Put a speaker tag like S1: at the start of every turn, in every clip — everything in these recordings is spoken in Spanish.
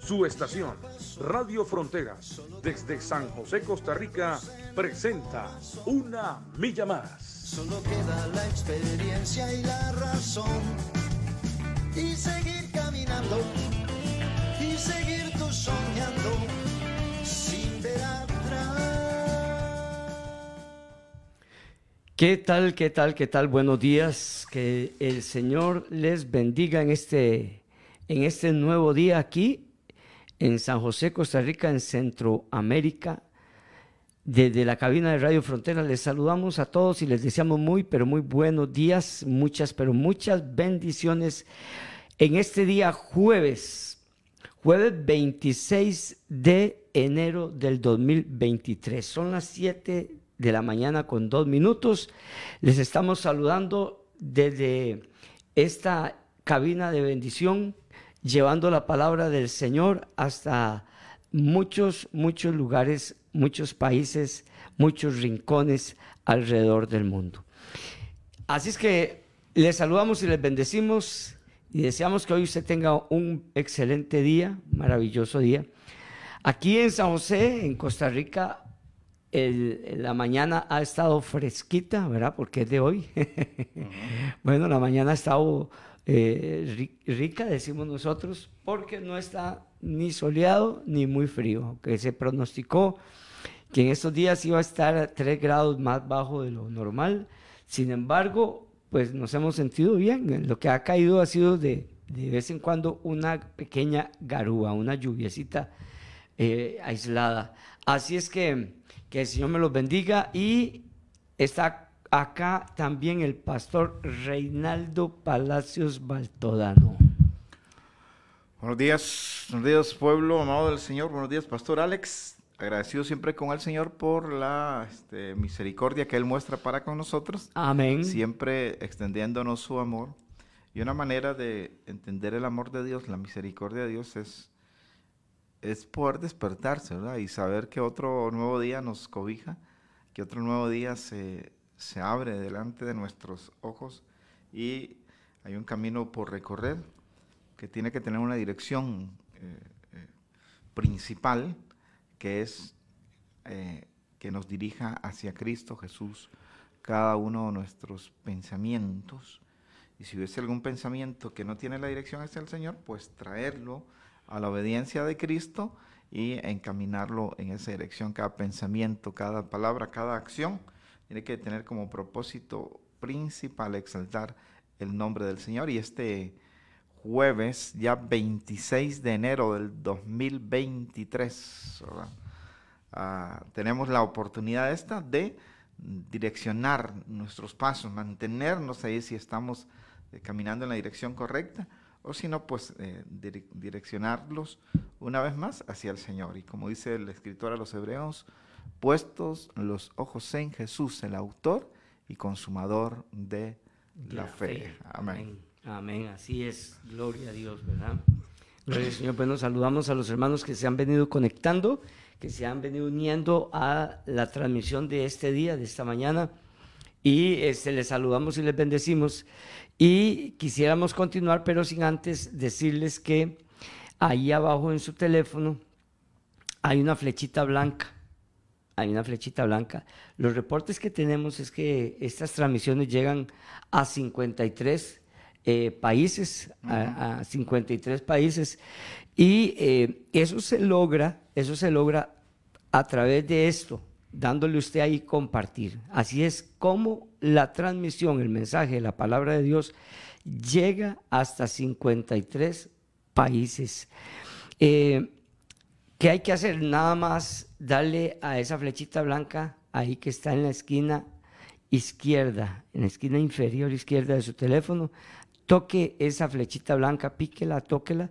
S1: Su estación, Radio Fronteras, desde San José, Costa Rica, presenta Una Milla Más.
S2: Solo queda la experiencia y la razón. Y seguir caminando. Y seguir tú soñando. Sin ver atrás.
S3: ¿Qué tal, qué tal, qué tal? Buenos días. Que el Señor les bendiga en este, en este nuevo día aquí en San José, Costa Rica, en Centroamérica. Desde la cabina de Radio Frontera les saludamos a todos y les deseamos muy, pero muy buenos días, muchas, pero muchas bendiciones en este día jueves, jueves 26 de enero del 2023. Son las 7 de la mañana con dos minutos. Les estamos saludando desde esta cabina de bendición llevando la palabra del Señor hasta muchos, muchos lugares, muchos países, muchos rincones alrededor del mundo. Así es que les saludamos y les bendecimos y deseamos que hoy usted tenga un excelente día, maravilloso día. Aquí en San José, en Costa Rica, la mañana ha estado fresquita, ¿verdad? Porque es de hoy. bueno, la mañana ha estado eh, rica, decimos nosotros, porque no está ni soleado ni muy frío, que se pronosticó que en estos días iba a estar 3 grados más bajo de lo normal. Sin embargo, pues nos hemos sentido bien. Lo que ha caído ha sido de, de vez en cuando una pequeña garúa, una lluviecita eh, aislada. Así es que que el Señor me los bendiga y está acá también el pastor Reinaldo Palacios Baltodano.
S4: Buenos días, buenos días pueblo amado del Señor, buenos días pastor Alex, agradecido siempre con el Señor por la este, misericordia que Él muestra para con nosotros.
S3: Amén.
S4: Siempre extendiéndonos su amor. Y una manera de entender el amor de Dios, la misericordia de Dios es, es poder despertarse, ¿verdad? Y saber que otro nuevo día nos cobija, que otro nuevo día se, se abre delante de nuestros ojos y hay un camino por recorrer que tiene que tener una dirección eh, eh, principal que es eh, que nos dirija hacia Cristo Jesús cada uno de nuestros pensamientos. Y si hubiese algún pensamiento que no tiene la dirección hacia el Señor, pues traerlo a la obediencia de Cristo y encaminarlo en esa dirección, cada pensamiento, cada palabra, cada acción tiene que tener como propósito principal exaltar el nombre del Señor. Y este jueves, ya 26 de enero del 2023, ah, tenemos la oportunidad esta de direccionar nuestros pasos, mantenernos ahí si estamos eh, caminando en la dirección correcta o si no, pues eh, direccionarlos una vez más hacia el Señor. Y como dice el escritor a los hebreos, puestos los ojos en Jesús, el autor y consumador de la, fe. Amén.
S3: Amén. Así es. Gloria a Dios, ¿verdad? Gloria al Señor. Bueno, saludamos a los hermanos que se han venido conectando, que se han venido uniendo a la transmisión de este día, de esta mañana. Y este, les saludamos y les bendecimos. Y quisiéramos continuar, pero sin antes decirles que ahí abajo en su teléfono hay una flechita blanca hay una flechita blanca. Los reportes que tenemos es que estas transmisiones llegan a 53 eh, países, a, 53 países, y eh, eso se logra, eso se logra a través de esto, dándole usted ahí compartir. Así es como la transmisión, el mensaje, la palabra de Dios llega hasta 53 países. Eh, ¿Qué hay que hacer? Nada más darle a esa flechita blanca ahí que está en la esquina izquierda, en la esquina inferior izquierda de su teléfono. Toque esa flechita blanca, píquela, tóquela.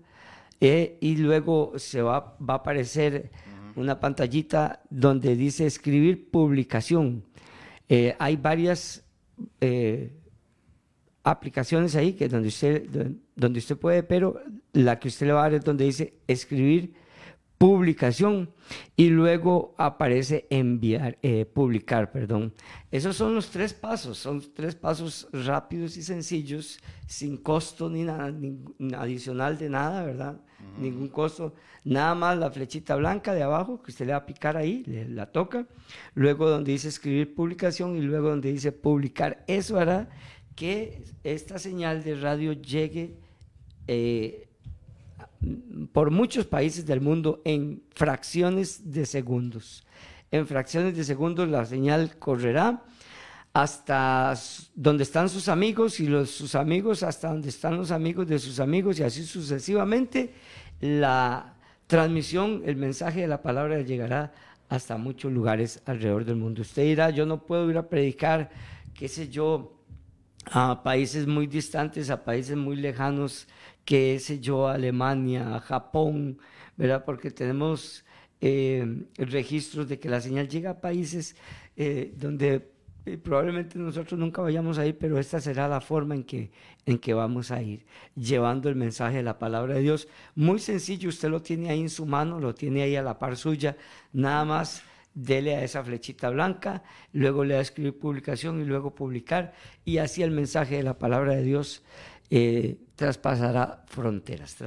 S3: Eh, y luego se va, va a aparecer una pantallita donde dice escribir publicación. Eh, hay varias eh, aplicaciones ahí que donde usted, donde usted puede, pero la que usted le va a dar es donde dice escribir publicación y luego aparece enviar, eh, publicar, perdón. Esos son los tres pasos, son tres pasos rápidos y sencillos, sin costo ni nada, ni, adicional de nada, ¿verdad? Ningún costo, nada más la flechita blanca de abajo que usted le va a picar ahí, le, la toca, luego donde dice escribir publicación y luego donde dice publicar. Eso hará que esta señal de radio llegue eh, por muchos países del mundo en fracciones de segundos. En fracciones de segundos la señal correrá hasta donde están sus amigos y los, sus amigos hasta donde están los amigos de sus amigos y así sucesivamente. La transmisión, el mensaje de la palabra llegará hasta muchos lugares alrededor del mundo. Usted dirá, yo no puedo ir a predicar, qué sé yo, a países muy distantes, a países muy lejanos qué sé yo, Alemania, Japón, ¿verdad? Porque tenemos eh, registros de que la señal llega a países eh, donde eh, probablemente nosotros nunca vayamos a ir, pero esta será la forma en que, en que vamos a ir, llevando el mensaje de la palabra de Dios. Muy sencillo, usted lo tiene ahí en su mano, lo tiene ahí a la par suya, nada más dele a esa flechita blanca, luego le da a escribir publicación y luego publicar, y así el mensaje de la palabra de Dios eh, traspasará fronteras,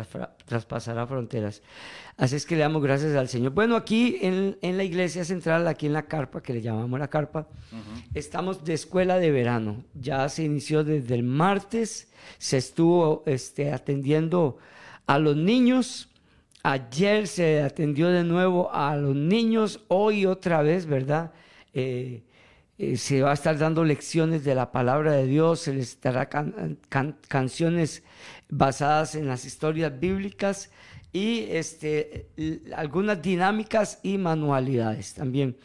S3: traspasará fronteras. Así es que le damos gracias al Señor. Bueno, aquí en, la iglesia central, aquí en la carpa, que le llamamos la carpa, estamos de escuela de verano. Ya se inició desde el martes, se estuvo este, atendiendo a los niños. Ayer se atendió de nuevo a los niños, hoy otra vez, ¿verdad? Eh, eh, se va a estar dando lecciones de la palabra de Dios, se les estará canciones basadas en las historias bíblicas y este, algunas dinámicas y manualidades también.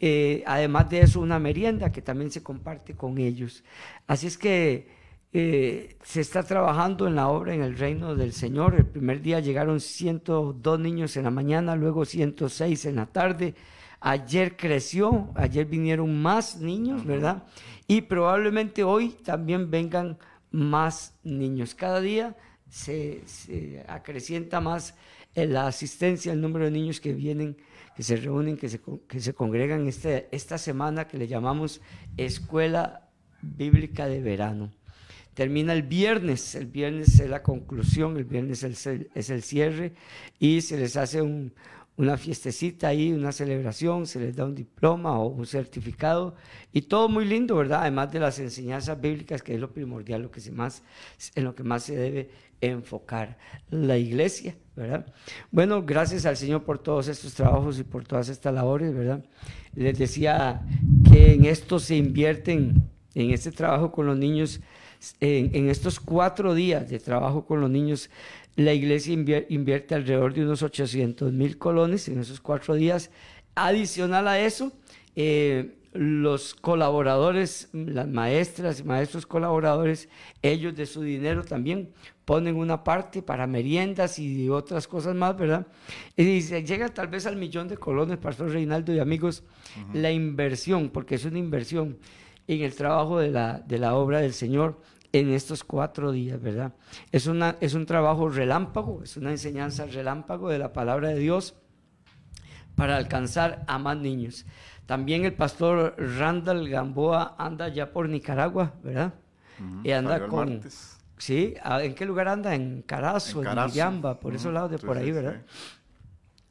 S3: Eh, además de eso, una merienda que también se comparte con ellos. Así es que eh, se está trabajando en la obra en el reino del Señor. El primer día llegaron 102 niños en la mañana, luego 106 en la tarde Ayer creció, ayer vinieron más niños, ¿verdad? Y probablemente hoy también vengan más niños. Cada día se, acrecienta más la asistencia, el número de niños que vienen, que se reúnen, que se, que se congregan este, esta semana que le llamamos Escuela Bíblica de Verano. Termina el viernes, el viernes es la conclusión, el viernes es el, es el cierre y se les hace un, una fiestecita ahí, una celebración, se les da un diploma o un certificado y todo muy lindo, ¿verdad? Además de las enseñanzas bíblicas, que es lo primordial, lo que se más, en lo que más se debe enfocar la iglesia, ¿verdad? Bueno, gracias al Señor por todos estos trabajos y por todas estas labores, ¿verdad? Les decía que en esto se invierten, en este trabajo con los niños, en, en estos cuatro días de trabajo con los niños, la iglesia invierte alrededor de unos 800 mil colones en esos cuatro días. Adicional a eso, eh, los colaboradores, las maestras y maestros colaboradores, ellos de su dinero también ponen una parte para meriendas y otras cosas más, ¿verdad? Y se llega tal vez al millón de colones, Pastor Reinaldo y amigos, la inversión, porque es una inversión en el trabajo de la, de la obra del Señor en estos cuatro días, ¿verdad? Es, una, es un trabajo relámpago, es una enseñanza relámpago de la palabra de Dios para alcanzar a más niños. También el pastor Randall Gamboa anda ya por Nicaragua, ¿verdad? y anda con... Sí, ¿en qué lugar anda? En Carazo, en, en por esos lados de por ahí, ¿verdad?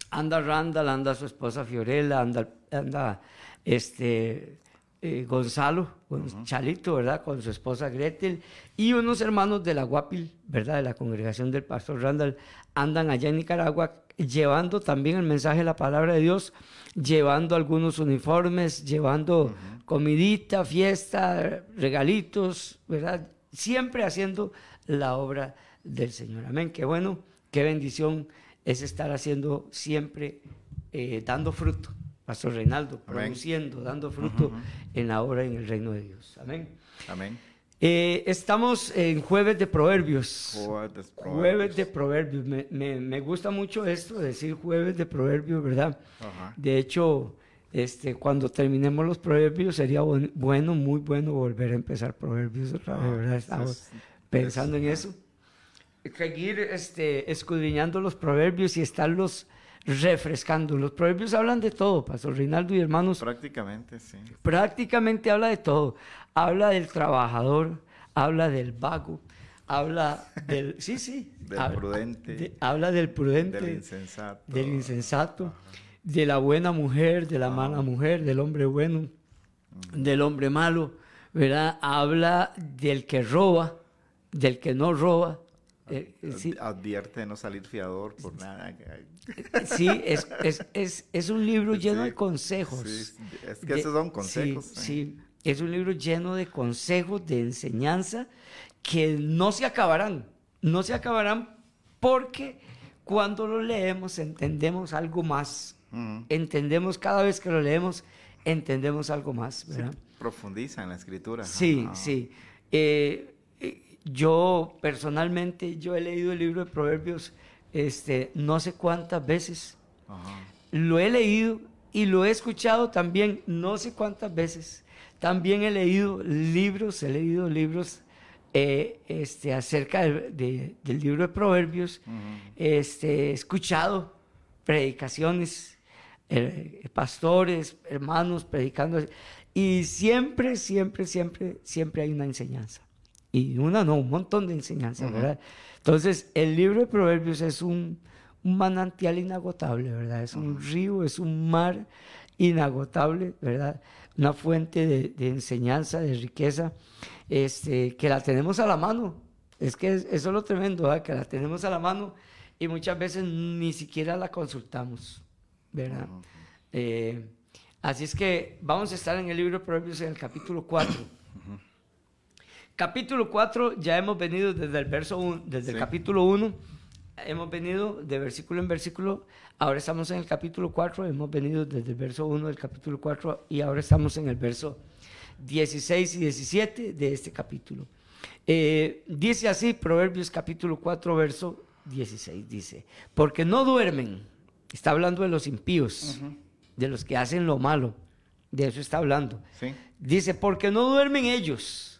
S3: Anda Randall, anda su esposa Fiorella, anda, anda este, eh, Gonzalo, Chalito, ¿verdad? Con su esposa Gretel y unos hermanos de la Guapil, ¿verdad? De la congregación del pastor Randall, andan allá en Nicaragua llevando también el mensaje de la palabra de Dios, llevando algunos uniformes, llevando comidita, fiesta, regalitos, ¿verdad? Siempre haciendo la obra del Señor. Amén. Qué bueno, qué bendición es estar haciendo siempre, eh, dando fruto Pastor Reinaldo, produciendo, dando fruto en la obra en el reino de Dios. Amén.
S4: Amén.
S3: Eh, estamos en jueves de proverbios. Jueves de proverbios. Me, me, me, gusta mucho esto, decir jueves de proverbios, ¿verdad? De hecho, Este, cuando terminemos los proverbios sería buen- bueno, muy bueno volver a empezar proverbios otra vez, ¿verdad? Estamos
S4: es-
S3: pensando en eso. Seguir este, escudriñando los proverbios y estarlos refrescando. Los proverbios hablan de todo, Pastor Reinaldo y hermanos
S4: Prácticamente, sí.
S3: prácticamente habla de todo. Habla del trabajador, habla del vago, habla del... Sí, sí.
S4: Del
S3: habla,
S4: prudente,
S3: de- habla del prudente,
S4: Del insensato.
S3: del insensato, de la buena mujer, de la mala mujer, del hombre bueno, del hombre malo, ¿verdad? Habla del que roba, del que no roba. Eh, sí,
S4: Advierte de no salir fiador por nada.
S3: sí, es, es, es, es un libro lleno
S4: Sí,
S3: de consejos.
S4: sí, es que
S3: de-
S4: esos son consejos.
S3: Sí, es un libro lleno de consejos, de enseñanza, que no se acabarán. No se acabarán porque cuando lo leemos entendemos algo más. Entendemos cada vez que lo leemos, entendemos algo más. ¿verdad?
S4: profundiza en la escritura.
S3: Sí, sí. Eh, eh, yo personalmente, yo he leído el libro de Proverbios este, no sé cuántas veces.
S4: Ajá.
S3: Lo he leído y lo he escuchado también no sé cuántas veces. También he leído libros, he leído libros eh, este, acerca de- de- del libro de Proverbios. Este, he escuchado predicaciones, eh, pastores, hermanos predicando. Y siempre, siempre, siempre, siempre hay una enseñanza. Y una no, un montón de enseñanzas. ¿verdad? Entonces, el libro de Proverbios es un, un manantial inagotable, ¿verdad? Es un río, es un mar inagotable, ¿verdad? Una fuente de, de enseñanza, de riqueza, este, que la tenemos a la mano. Es que es- eso es lo tremendo, ¿verdad? Que la tenemos a la mano y muchas veces ni siquiera la consultamos, ¿verdad? Eh, así es que vamos a estar en el libro de Proverbios en el capítulo 4. Capítulo 4, ya hemos venido desde el verso 1, desde el
S4: Sí.
S3: capítulo 1, hemos venido de versículo en versículo, ahora estamos en el capítulo 4, hemos venido desde el verso 1 del capítulo 4 y ahora estamos en el verso 16 y 17 de este capítulo. Eh, dice así, Proverbios capítulo 4, verso 16, dice, porque no duermen, está hablando de los impíos, de los que hacen lo malo, de eso está hablando.
S4: Sí.
S3: Dice, porque no duermen ellos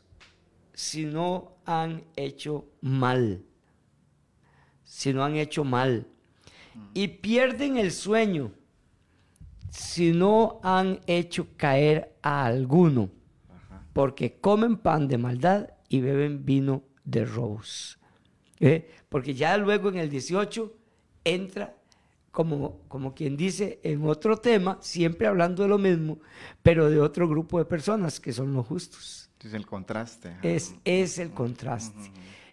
S3: si no han hecho mal. Si no han hecho mal. Y pierden el sueño si no han hecho caer a alguno.
S4: Ajá.
S3: Porque comen pan de maldad y beben vino de robos. ¿Eh? Porque ya luego en el 18 entra como, como quien dice en otro tema, siempre hablando de lo mismo, pero de otro grupo de personas que son los justos.
S4: Es el contraste.
S3: Es, es el contraste.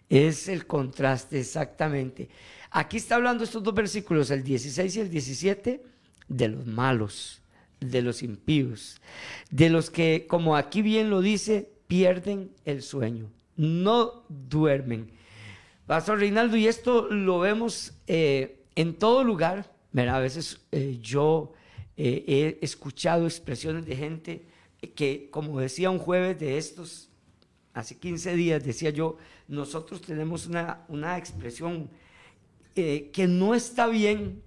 S3: Es el contraste, exactamente. Aquí está hablando estos dos versículos, el 16 y el 17, de los malos, de los impíos, de los que, como aquí bien lo dice, pierden el sueño, no duermen. Pastor Reinaldo, y esto lo vemos eh, en todo lugar. ¿verdad? A veces eh, yo eh, he escuchado expresiones de gente que, como decía un jueves de estos, hace 15 días, decía yo, nosotros tenemos una, una expresión eh, que no está bien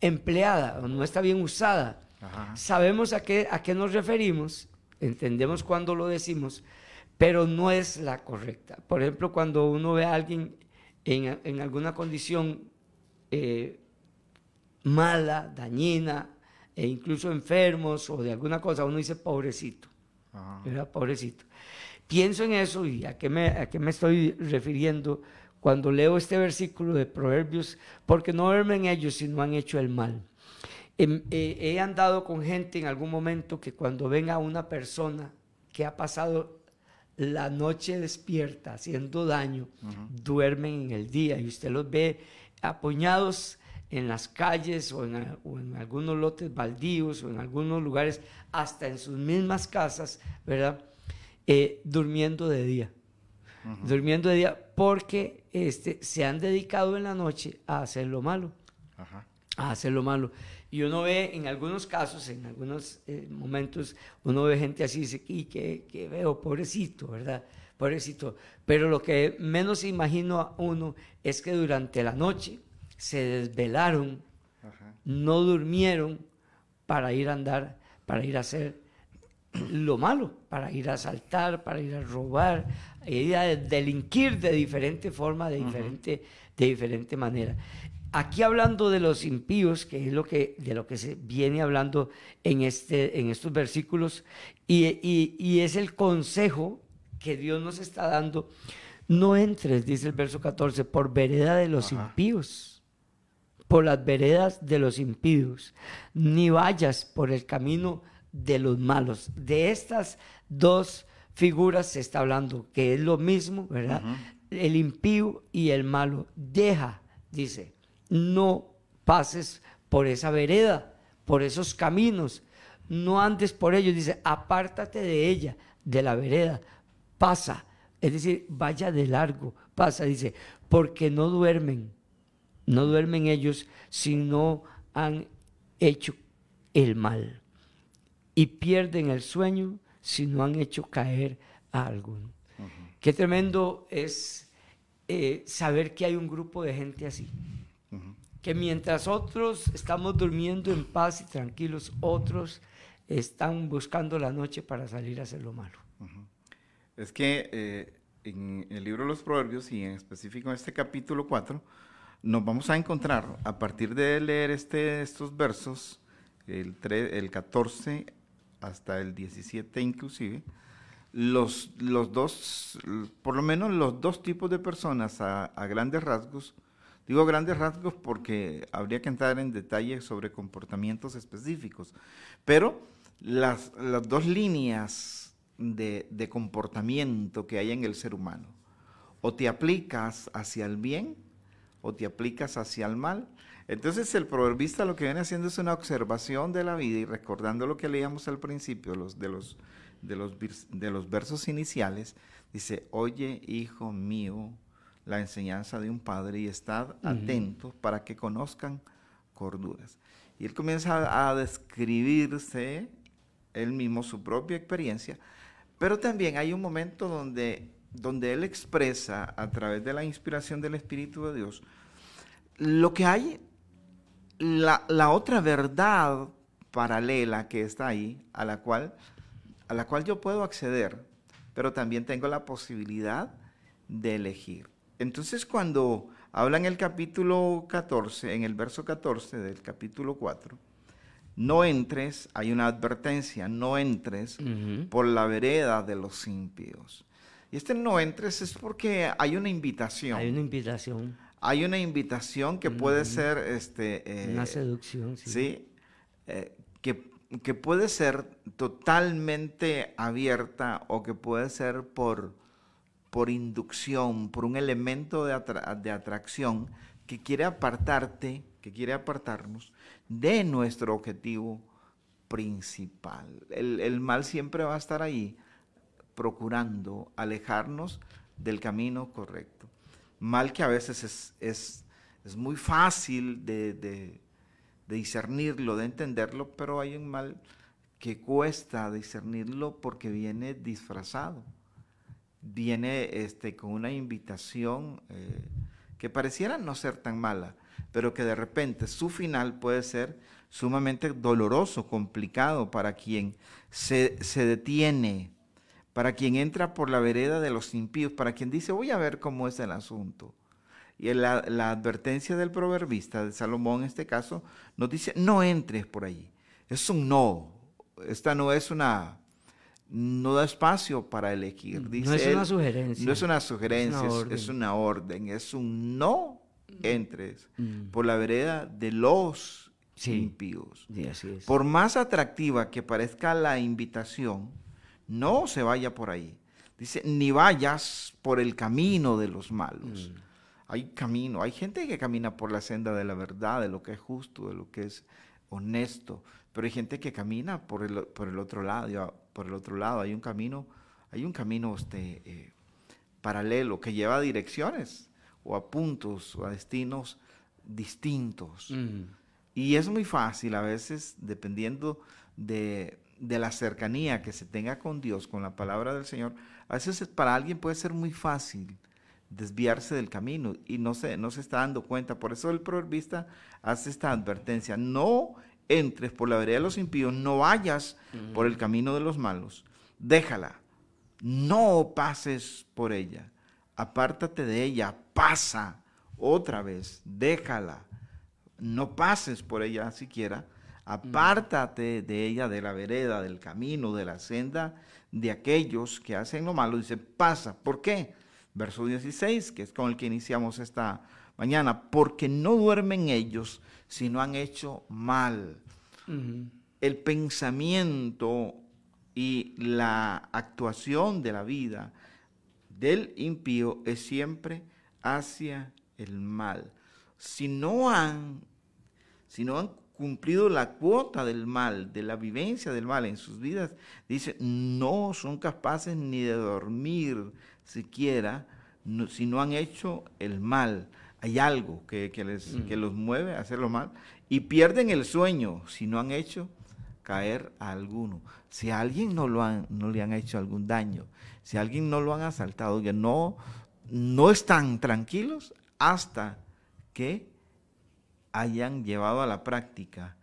S3: empleada o no está bien usada.
S4: Ajá.
S3: Sabemos a qué, a qué nos referimos, entendemos cuando lo decimos, pero no es la correcta. Por ejemplo, cuando uno ve a alguien en, en alguna condición eh, mala, dañina, e incluso enfermos o de alguna cosa, uno dice pobrecito.
S4: Ajá.
S3: ¿verdad? Pobrecito. Pienso en eso y a qué, me, a qué me estoy refiriendo cuando leo este versículo de Proverbios, porque no duermen ellos si no han hecho el mal. Em- eh, he andado con gente en algún momento que cuando ven a una persona que ha pasado la noche despierta haciendo daño, duermen en el día y usted los ve apuñados en las calles o en, a- o en algunos lotes baldíos o en algunos lugares, hasta en sus mismas casas, ¿verdad? Eh, durmiendo de día. Durmiendo de día porque este, se han dedicado en la noche a hacer lo malo
S4: Ajá.
S3: a hacer lo malo. Y uno ve en algunos casos, en algunos eh, momentos, uno ve gente así y dice, y que, que veo, pobrecito, ¿verdad? Pobrecito. Pero lo que menos imagino a uno es que durante la noche se desvelaron,
S4: Ajá.
S3: no durmieron para ir a andar para ir a hacer lo malo, para ir a asaltar, para ir a robar, ir a delinquir de diferente forma, de diferente, de diferente manera. Aquí hablando de los impíos, que es lo que, de lo que se viene hablando en, este, en estos versículos, y, es el consejo que Dios nos está dando. No entres, dice el verso 14, por vereda de los impíos, por las veredas de los impíos, ni vayas por el camino de los malos. De estas dos figuras se está hablando, que es lo mismo, ¿verdad? El impío y el malo. Deja, dice, no pases por esa vereda, por esos caminos, no andes por ellos, dice, apártate de ella, de la vereda, pasa, es decir, vaya de largo, pasa, dice, porque no duermen, no duermen ellos si no han hecho el mal y pierden el sueño si no han hecho caer a alguno. Qué tremendo es eh, saber que hay un grupo de gente así. Que mientras otros estamos durmiendo en paz y tranquilos, otros están buscando la noche para salir a hacer lo malo.
S4: Es que eh, en el libro de los Proverbios y en específico en este capítulo 4, nos vamos a encontrar a partir de leer este, estos versos, el, el 14 hasta el 17 inclusive, los, los dos, por lo menos los dos tipos de personas a, grandes rasgos, digo grandes rasgos porque habría que entrar en detalle sobre comportamientos específicos, pero las, las dos líneas de, de comportamiento que hay en el ser humano, o te aplicas hacia el bien o te aplicas hacia el mal, entonces el proverbista lo que viene haciendo es una observación de la vida y recordando lo que leíamos al principio los, de, los, de, los, de los versos iniciales, dice, oye hijo mío la enseñanza de un padre y estad atentos para que conozcan corduras. Y él comienza a describirse él mismo su propia experiencia, pero también hay un momento donde, donde él expresa a través de la inspiración del Espíritu de Dios lo que hay la, otra verdad paralela que está ahí, a la, cual, a la cual yo puedo acceder, pero también tengo la posibilidad de elegir. Entonces cuando habla en el capítulo 14, en el verso 14 del capítulo 4, no entres, hay una advertencia, no entres por la vereda de los impíos. Y este no entres es porque hay una invitación.
S3: Hay una invitación
S4: hay una invitación que puede ser... Este,
S3: una eh, seducción, sí.
S4: Sí, eh, que, puede ser totalmente abierta o que puede ser por, por inducción, por un elemento de, de atracción que quiere apartarte, que quiere apartarnos de nuestro objetivo principal. El, el, mal siempre va a estar ahí procurando alejarnos del camino correcto. Mal que a veces es, es, muy fácil de, discernirlo, de entenderlo, pero hay un mal que cuesta discernirlo porque viene disfrazado, viene este, con una invitación eh, que pareciera no ser tan mala, pero que de repente su final puede ser sumamente doloroso, complicado para quien se, se detiene para quien entra por la vereda de los impíos, para quien dice, voy a ver cómo es el asunto. Y la, advertencia del proverbista, de Salomón en este caso, nos dice, no entres por allí. Es un no. Esta no es una, no da espacio para elegir.
S3: no es una sugerencia.
S4: No es una sugerencia, es una, orden. es un no entres mm. por la vereda de los impíos. Por más atractiva que parezca la invitación, no se vaya por ahí. Dice, ni vayas por el camino de los malos. Mm. Hay camino, hay gente que camina por la senda de la verdad, de lo que es justo, de lo que es honesto, pero hay gente que camina por el, por el otro lado, por el otro lado, hay un camino, hay un camino este, eh, paralelo que lleva a direcciones o a puntos o a destinos distintos. Mm. Y es muy fácil a veces, dependiendo de, de la cercanía que se tenga con Dios, con la palabra del Señor, a veces para alguien puede ser muy fácil desviarse del camino y no se, no se está dando cuenta. Por eso el proverbista hace esta advertencia, no entres por la vereda de los impíos, no vayas por el camino de los malos, déjala, no pases por ella, apártate de ella, pasa otra vez, déjala, no pases por ella siquiera, apártate de ella, de la vereda, del camino, de la senda de aquellos que hacen lo malo, dice, pasa, ¿por qué? Verso 16, que es con el que iniciamos esta mañana, porque no duermen ellos si no han hecho mal. El pensamiento y la actuación de la vida del impío es siempre hacia el mal. Si no han, si no han cumplido la cuota del mal, de la vivencia del mal en sus vidas, dice, no son capaces ni de dormir siquiera si no han hecho el mal hay algo que, les, mm. los mueve a hacerlo mal y pierden el sueño si no han hecho caer a alguno. Si a alguien no, lo han, no le han hecho algún daño, si a alguien no lo han asaltado, que no, no están tranquilos hasta que hayan llevado a la práctica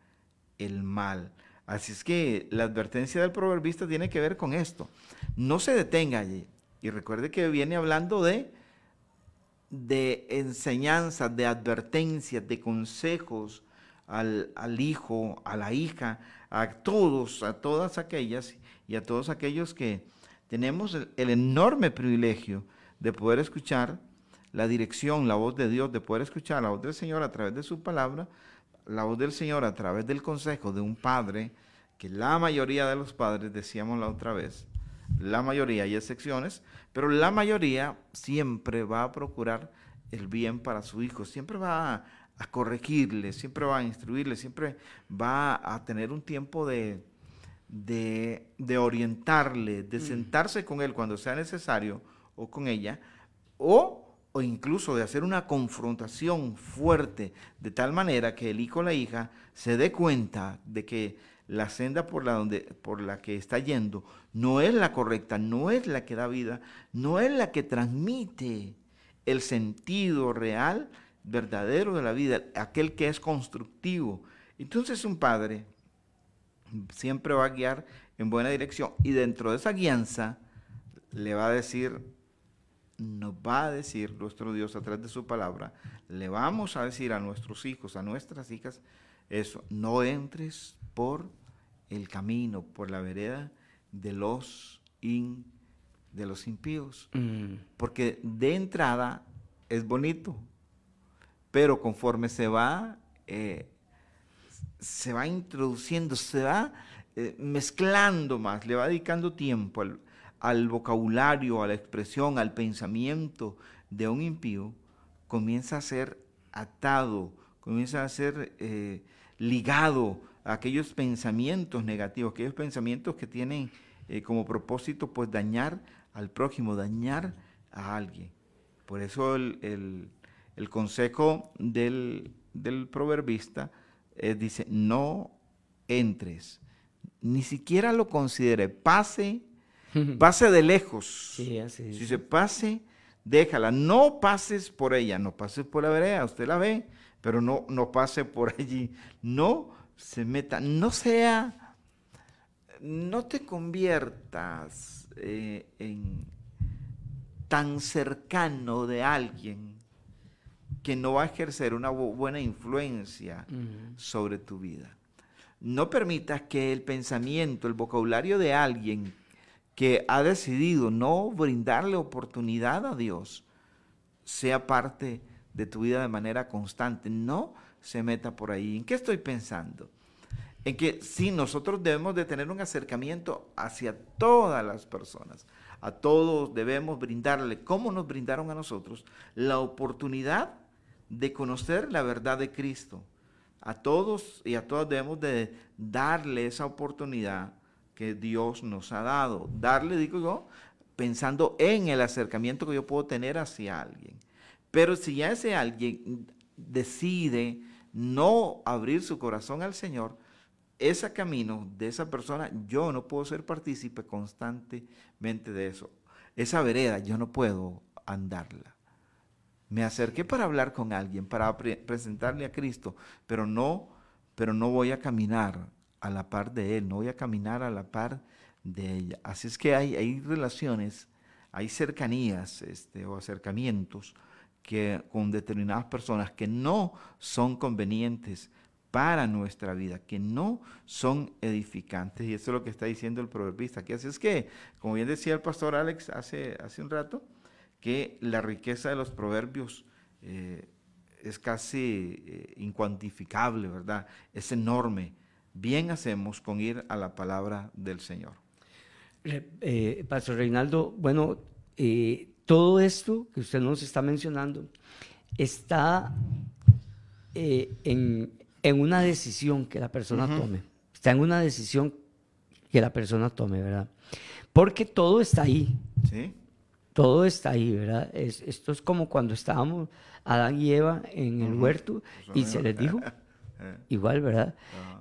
S4: el mal. Así es que la advertencia del proverbista tiene que ver con esto. No se detenga allí. Y recuerde que viene hablando de de enseñanza, de advertencias, de consejos al, hijo, a la hija, a todos, a todas aquellas y a todos aquellos que tenemos el enorme privilegio de poder escuchar la dirección, la voz de Dios, de poder escuchar la voz del Señor a través de su palabra, la voz del Señor a través del consejo de un padre, que la mayoría de los padres, decíamos la otra vez, la mayoría, hay excepciones, pero la mayoría siempre va a procurar el bien para su hijo, siempre va a, corregirle, siempre va a instruirle, siempre va a tener un tiempo de, de, orientarle, de mm. sentarse con él cuando sea necesario o con ella, o, o, incluso de hacer una confrontación fuerte, de tal manera que el hijo o la hija se dé cuenta de que la senda por la, donde, por la que está yendo no es la correcta, no es la que da vida, no es la que transmite el sentido real, verdadero de la vida, aquel que es constructivo. Entonces un padre siempre va a guiar en buena dirección y dentro de esa guianza le va a decir, nos va a decir nuestro Dios a través de su palabra, le vamos a decir a nuestros hijos, a nuestras hijas, eso, no entres por el camino, por la vereda de los, de los impíos. Mm. Porque de entrada es bonito, pero conforme se va, eh, se va introduciendo, se va eh, mezclando más, le va dedicando tiempo al, vocabulario, a la expresión, al pensamiento de un impío, comienza a ser atado, comienza a ser eh, ligado aquellos pensamientos negativos, aquellos pensamientos que tienen eh, como propósito pues dañar al prójimo, dañar a alguien. Por eso el, consejo del, proverbista eh, dice, no entres, ni siquiera lo considere, pase, pase de lejos. si se pase, déjala, no pases por ella, no pases por la vereda, usted la ve, pero no, no pase por allí, no se meta, no sea, no te conviertas eh, en tan cercano de alguien que no va a ejercer una buena influencia sobre tu vida. No permitas que el pensamiento, el vocabulario de alguien que ha decidido no brindarle oportunidad a Dios sea parte de tu vida de manera constante. No se meta por ahí. ¿En qué estoy pensando? En que sí, nosotros debemos de tener un acercamiento hacia todas las personas. A todos debemos brindarle, como nos brindaron a nosotros, la oportunidad de conocer la verdad de Cristo. A todos y a todas debemos de darle esa oportunidad que Dios nos ha dado. Darle, digo yo, pensando en el acercamiento que yo puedo tener hacia alguien. Pero si ya ese alguien decide no abrir su corazón al Señor, ese camino de esa persona, yo no puedo ser partícipe constantemente de eso. Esa vereda, yo no puedo andarla. Me acerqué para hablar con alguien, para presentarle a Cristo, pero no, pero no voy a caminar a la par de él, no voy a caminar a la par de ella. Así es que hay, hay relaciones, hay cercanías este, o acercamientos que, con determinadas personas que no son convenientes para nuestra vida, que no son edificantes. Y eso es lo que está diciendo el proverbista. Aquí así es que, como bien decía el pastor Alex hace, hace un rato, que la riqueza de los proverbios eh, es casi eh, incuantificable, ¿verdad? Es enorme. Bien hacemos con ir a la palabra del Señor.
S3: Eh, pastor Reinaldo, bueno, todo esto que usted nos está mencionando está en, en una decisión que la persona tome. Está en una decisión que la persona tome, ¿verdad? Porque todo está ahí. Sí. Todo está ahí, ¿verdad? esto es como cuando estábamos Adán y Eva en el huerto y se les dijo eh. igual, ¿verdad?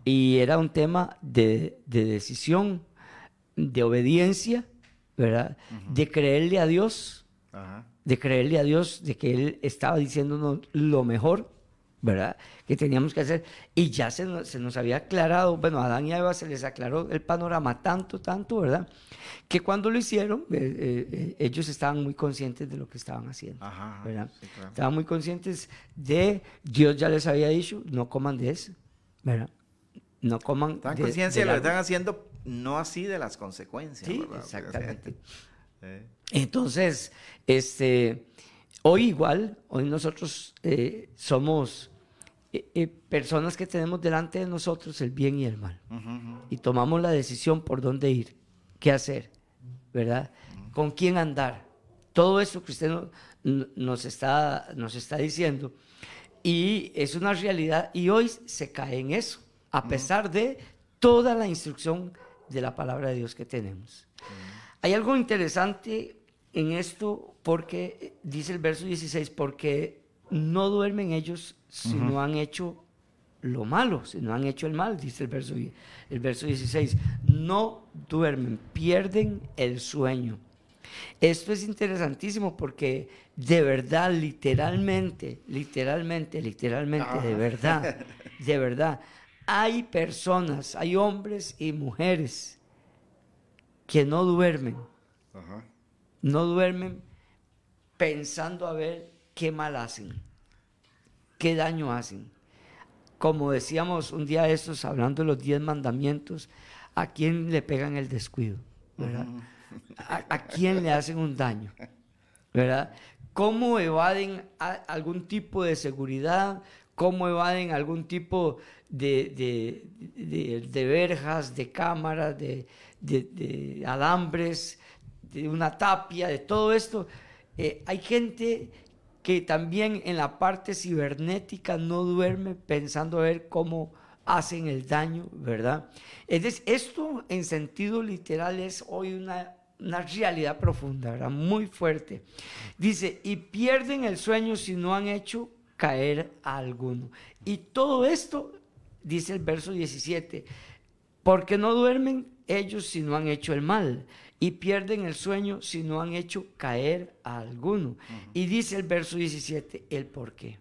S3: Y era un tema de, decisión, de obediencia, ¿verdad? De creerle a Dios, de creerle a Dios, de que Él estaba diciéndonos lo mejor ¿verdad? Que teníamos que hacer. Y ya se nos, se nos, había aclarado, bueno, a Adán y a Eva se les aclaró el panorama tanto, tanto, ¿verdad? Que cuando lo hicieron, eh, eh, eh, ellos estaban muy conscientes de lo que estaban haciendo, ¿verdad? Estaban muy conscientes de, Dios ya les había dicho, no coman de eso, ¿verdad? No coman
S4: Estaban de, conciencia, lo están haciendo no así de las consecuencias,
S3: sí, exactamente. Entonces, este... Hoy igual, hoy nosotros somos eh, eh, personas que tenemos delante de nosotros el bien y el mal. Y tomamos la decisión por dónde ir, qué hacer, ¿verdad? Con quién andar. Todo eso que usted nos, está, nos está diciendo. Y es una realidad y hoy se cae en eso, a pesar de toda la instrucción de la palabra de Dios que tenemos. Hay algo interesante en esto porque dice el verso 16, porque no duermen ellos si no han hecho lo malo, si no han hecho el mal, dice el verso, el verso 16. No duermen, pierden el sueño. Esto es interesantísimo porque de verdad, literalmente, literalmente, literalmente, de verdad, de verdad, hay personas, hay hombres y mujeres que no duermen. No duermen pensando a ver qué mal hacen qué daño hacen. Como decíamos un día estos, hablando de los diez mandamientos, ¿a quién le pegan el descuido? ¿A, quién le hacen un daño? ¿verdad? ¿Cómo evaden algún tipo de seguridad? ¿Cómo evaden algún tipo de, de, verjas, de cámaras, de, alambres, de una tapia, de todo esto? Eh, hay gente que también en la parte cibernética no duerme pensando a ver cómo hacen el daño, ¿verdad? Es esto en sentido literal es hoy una, una realidad profunda, ¿verdad? Muy fuerte. Dice, y pierden el sueño si no han hecho caer a alguno. Y todo esto, dice el verso 17, porque no duermen ellos si no han hecho el mal y pierden el sueño si no han hecho caer a alguno. Y dice el verso 17 el por qué.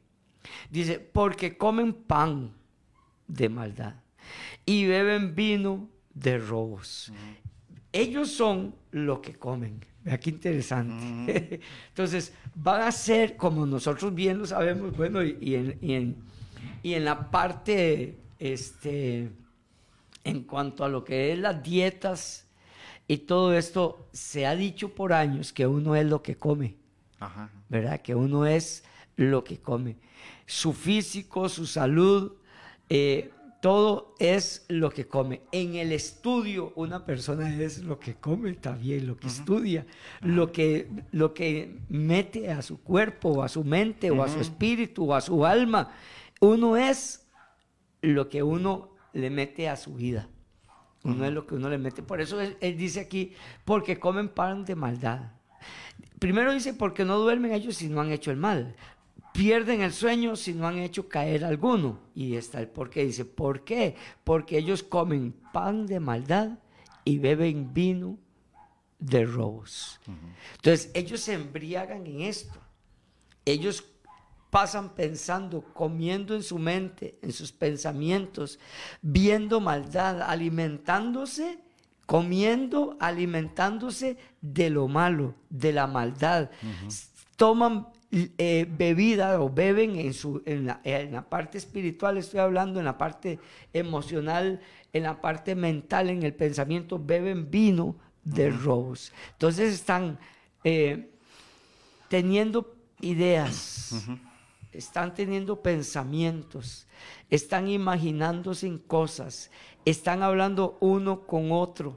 S3: Dice, porque comen pan de maldad y beben vino de robos. Ellos son lo que comen. Vea qué interesante. Entonces, van a ser, como nosotros bien lo sabemos, bueno, y, en, y, en, y en la parte, este, en cuanto a lo que es las dietas, y todo esto se ha dicho por años que uno es lo que come, ¿verdad? Que uno es lo que come. Su físico, su salud, eh, todo es lo que come. En el estudio, una persona es lo que come también, lo que estudia, lo que, lo que mete a su cuerpo, o a su mente, o a su espíritu, o a su alma. Uno es lo que uno le mete a su vida. Uno es lo que uno le mete. Por eso él, dice aquí, porque comen pan de maldad. Primero dice, porque no duermen ellos si no han hecho el mal. Pierden el sueño si no han hecho caer alguno. Y está el por qué. Dice, ¿por qué? Porque ellos comen pan de maldad y beben vino de robos. Entonces, ellos se embriagan en esto. Ellos pasan pensando, comiendo en su mente, en sus pensamientos, viendo maldad, alimentándose, comiendo, alimentándose de lo malo, de la maldad. Toman eh, bebida o beben en, su, en la, en, la, parte espiritual, estoy hablando en la parte emocional, en la parte mental, en el pensamiento, beben vino de robos. Entonces están eh, teniendo ideas, están teniendo pensamientos, están imaginándose en cosas, están hablando uno con otro,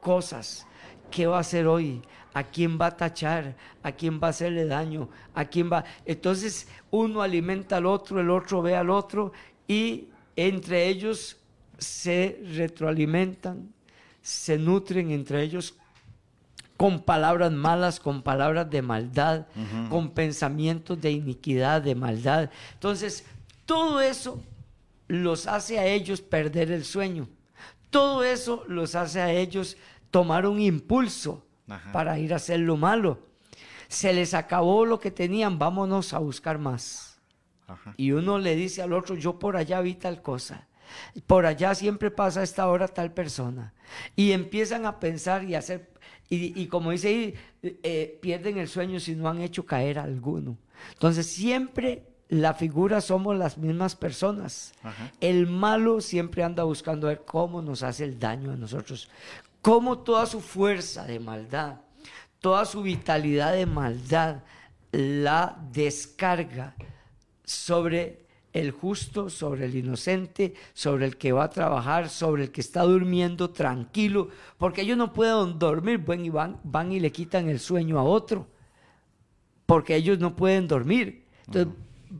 S3: cosas. ¿Qué va a hacer hoy? ¿A quién va a tachar? ¿A quién va a hacerle daño? ¿A quién va? Entonces uno alimenta al otro, el otro ve al otro y entre ellos se retroalimentan, se nutren entre ellos con palabras malas, con palabras de maldad, con pensamientos de iniquidad, de maldad. Entonces, todo eso los hace a ellos perder el sueño. Todo eso los hace a ellos tomar un impulso para ir a hacer lo malo. Se les acabó lo que tenían, vámonos a buscar más. Y uno le dice al otro, yo por allá vi tal cosa. Por allá siempre pasa a esta hora tal persona. Y empiezan a pensar y a hacer y, como dice ahí, eh, pierden el sueño si no han hecho caer a alguno. Entonces siempre la figura somos las mismas personas. El malo siempre anda buscando ver cómo nos hace el daño a nosotros, cómo toda su fuerza de maldad, toda su vitalidad de maldad la descarga sobre el justo, sobre el inocente, sobre el que va a trabajar, sobre el que está durmiendo tranquilo, porque ellos no pueden dormir, van y, van, van y le quitan el sueño a otro, porque ellos no pueden dormir. Entonces,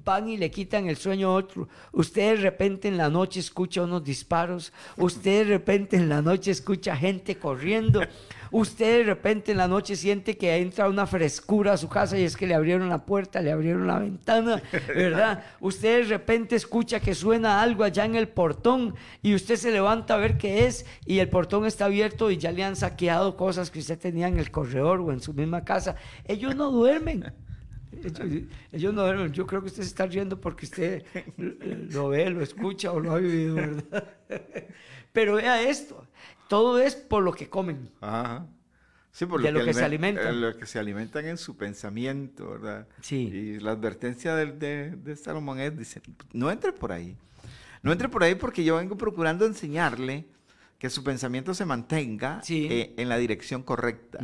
S3: van y le quitan el sueño a otro. Usted de repente en la noche escucha unos disparos, usted de repente en la noche escucha gente corriendo, usted de repente en la noche siente que entra una frescura a su casa y es que le abrieron la puerta, le abrieron la ventana, ¿verdad? Usted de repente escucha que suena algo allá en el portón y usted se levanta a ver qué es y el portón está abierto y ya le han saqueado cosas que usted tenía en el corredor o en su misma casa. Ellos no duermen. Ellos, no, yo creo que usted se está riendo porque usted lo ve, lo escucha o lo ha vivido, ¿verdad? Pero vea esto, todo es por lo que comen.
S4: Ajá. Sí, por
S3: lo, que, se alimentan.
S4: Lo que se alimentan en su pensamiento, ¿verdad?
S3: Sí.
S4: Y la advertencia de, de, de Salomón es, dice, no entre por ahí. No entre por ahí porque yo vengo procurando enseñarle que su pensamiento se mantenga eh, en la dirección correcta,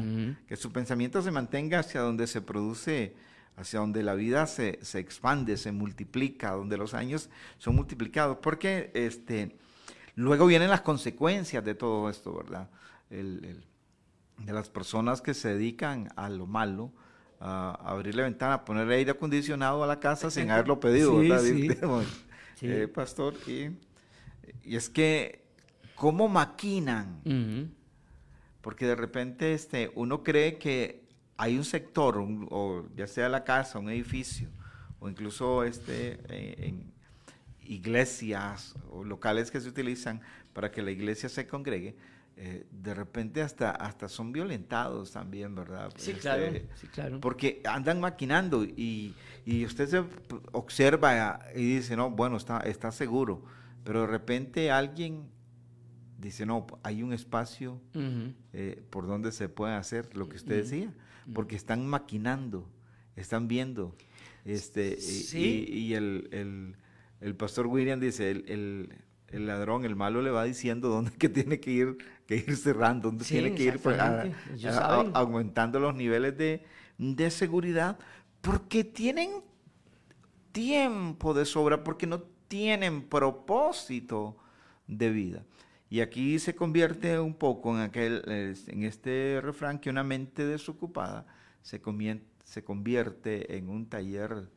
S4: que su pensamiento se mantenga hacia donde se produce hacia donde la vida se, expande, se multiplica, donde los años son multiplicados, porque este, luego vienen las consecuencias de todo esto, ¿verdad? de las personas que se dedican a lo malo, a, abrir la ventana, a poner aire acondicionado a la casa sin haberlo pedido, ¿verdad? Sí. Eh, pastor, y, es que, ¿cómo maquinan? Porque de repente este, uno cree que hay un sector, o ya sea la casa, un edificio, o incluso este, eh, en iglesias o locales que se utilizan para que la iglesia se congregue, eh, de repente hasta, hasta son violentados también, ¿verdad?
S3: Sí, este, claro, sí, claro.
S4: Porque andan maquinando y, usted se observa y dice, no, bueno, está, está seguro, pero de repente alguien dice, no, hay un espacio eh, por donde se puede hacer lo que usted decía porque están maquinando, están viendo. Este, y, el, pastor William dice, el, ladrón, el malo le va diciendo dónde que tiene que ir, que ir cerrando, dónde tiene que ir pues, aumentando los niveles de, de seguridad, porque tienen tiempo de sobra, porque no tienen propósito de vida. Y aquí se convierte un poco en, aquel, en este refrán que una mente desocupada se, se convierte en un taller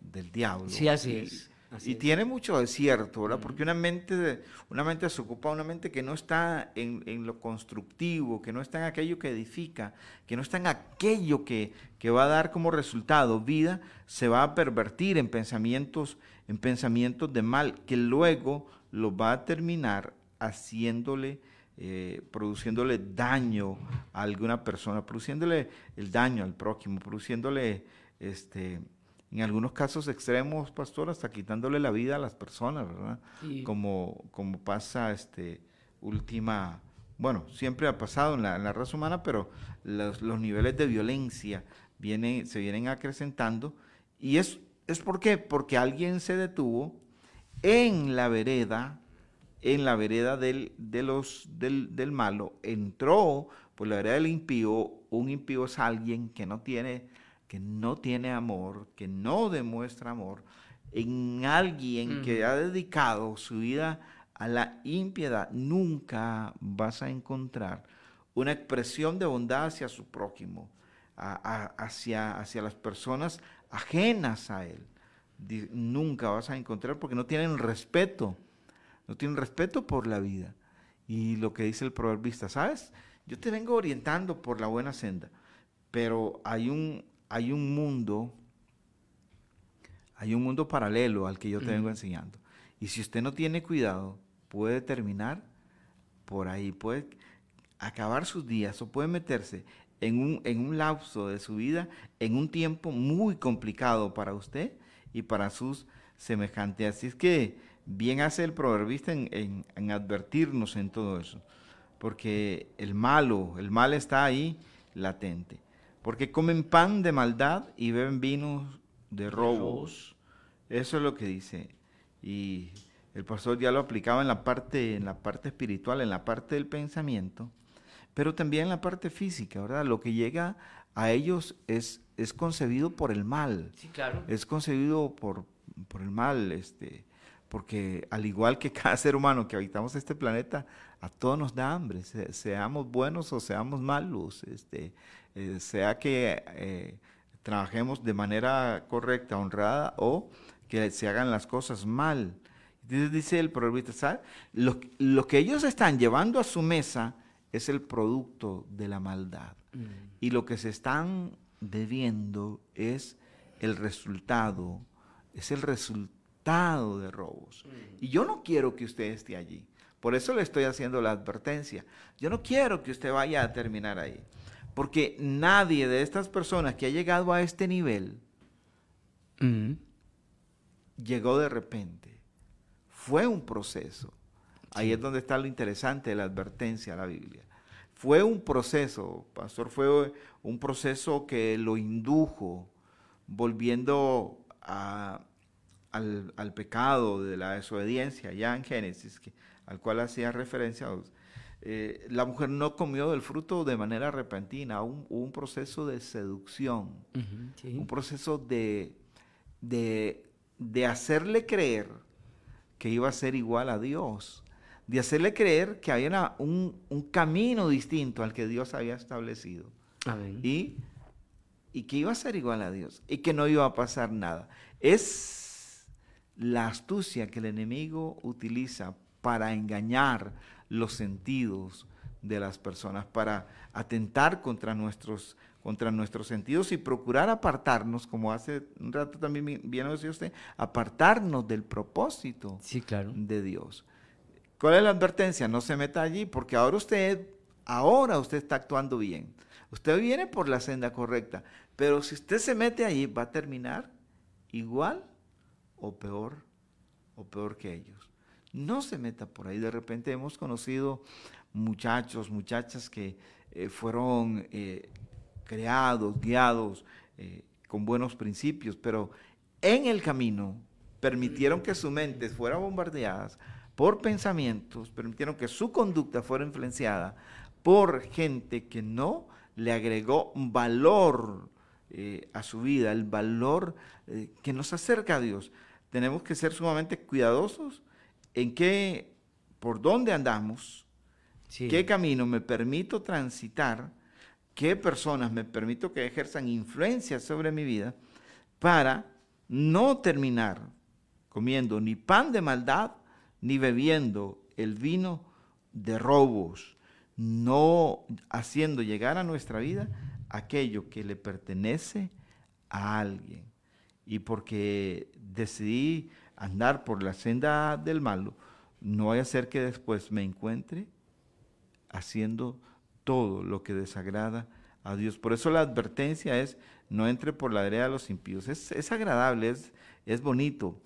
S4: del diablo.
S3: Sí, así es.
S4: y tiene mucho de cierto, ¿verdad? Porque una mente, una mente desocupada, una mente que no está en, en, lo constructivo, que no está en aquello que edifica, que no está en aquello que, que va a dar como resultado vida, se va a pervertir en pensamientos, en pensamientos de mal, que luego lo va a terminar haciéndole, eh, produciéndole daño a alguna persona, produciéndole el daño al prójimo, produciéndole este, en algunos casos extremos, pastor, hasta quitándole la vida a las personas, ¿verdad? Como, como pasa este última, bueno, siempre ha pasado en la, raza humana, pero los, niveles de violencia vienen, se vienen acrecentando. Y es, es por qué? Porque alguien se detuvo en la vereda, en la vereda del, de los, del, del malo, entró por la vereda del impío. Un impío es alguien que no tiene que no tiene amor, que no demuestra amor, en alguien que ha dedicado su vida a la impiedad, nunca vas a encontrar una expresión de bondad hacia su prójimo, hacia, hacia las personas ajenas a él. Nunca vas a encontrar porque no tienen respeto, no tienen respeto por la vida. Y lo que dice el proverbista, ¿sabes? Yo te vengo orientando por la buena senda, pero hay un, hay un mundo, hay un mundo paralelo al que yo te vengo enseñando. Y si usted no tiene cuidado, puede terminar por ahí, puede acabar sus días o puede meterse en un, en un lapso de su vida, en un tiempo muy complicado para usted y para sus semejantes. Así es que bien hace el proverbista en, en advertirnos en todo eso, porque el malo, el mal está ahí latente porque comen pan de maldad y beben vino de robos. Eso es lo que dice. Y el pastor ya lo aplicaba en la parte, en la parte espiritual, en la parte del pensamiento, pero también en la parte física, ¿verdad? Lo que llega a ellos es, es concebido por el mal.
S3: Sí, claro.
S4: Es concebido por, por el mal, este, porque al igual que cada ser humano que habitamos este planeta, a todos nos da hambre, seamos buenos o seamos malos, este, eh, sea que eh, trabajemos de manera correcta, honrada, o que se hagan las cosas mal. Entonces dice el proverbista, ¿sabes? Lo, lo, que ellos están llevando a su mesa es el producto de la maldad. Mm. Y lo que se están debiendo es el resultado, es el resultado de robos. Mm. Y yo no quiero que usted esté allí. Por eso le estoy haciendo la advertencia. Yo no quiero que usted vaya a terminar ahí. Porque nadie de estas personas que ha llegado a este nivel llegó de repente. Fue un proceso. Ahí es donde está lo interesante de la advertencia de la Biblia. Fue un proceso, pastor, fue un proceso que lo indujo, volviendo al, pecado de la desobediencia, ya en Génesis, que al cual hacía referencia, eh, la mujer no comió del fruto de manera repentina, hubo un, proceso de seducción, un proceso de, de, hacerle creer que iba a ser igual a Dios, de hacerle creer que había un, camino distinto al que Dios había establecido. Y, y que iba a ser igual a Dios y que no iba a pasar nada. Es la astucia que el enemigo utiliza para engañar los sentidos de las personas, para atentar contra nuestros, contra nuestros sentidos y procurar apartarnos, como hace un rato también bien decía usted, apartarnos del propósito
S3: sí, claro.
S4: de Dios. ¿Cuál es la advertencia? No se meta allí, porque ahora usted, ahora usted está actuando bien. Usted viene por la senda correcta, pero si usted se mete allí, va a terminar igual o peor, o peor que ellos no se meta por ahí. De repente hemos conocido muchachos, muchachas que eh, fueron eh, creados, guiados eh, con buenos principios, pero en el camino permitieron que su mente fuera bombardeada por pensamientos, permitieron que su conducta fuera influenciada por gente que no le agregó valor a su vida, el valor que nos acerca a Dios. Tenemos que ser sumamente cuidadosos en qué, por dónde andamos, qué camino me permito transitar, qué personas me permito que ejerzan influencia sobre mi vida para no terminar comiendo ni pan de maldad ni bebiendo el vino de robos, no haciendo llegar a nuestra vida aquello que le pertenece a alguien. Y porque decidí andar por la senda del malo, no vaya a ser que después me encuentre haciendo todo lo que desagrada a Dios. Por eso la advertencia es, no entre por la vereda de los impíos. Es, es agradable, es, es bonito.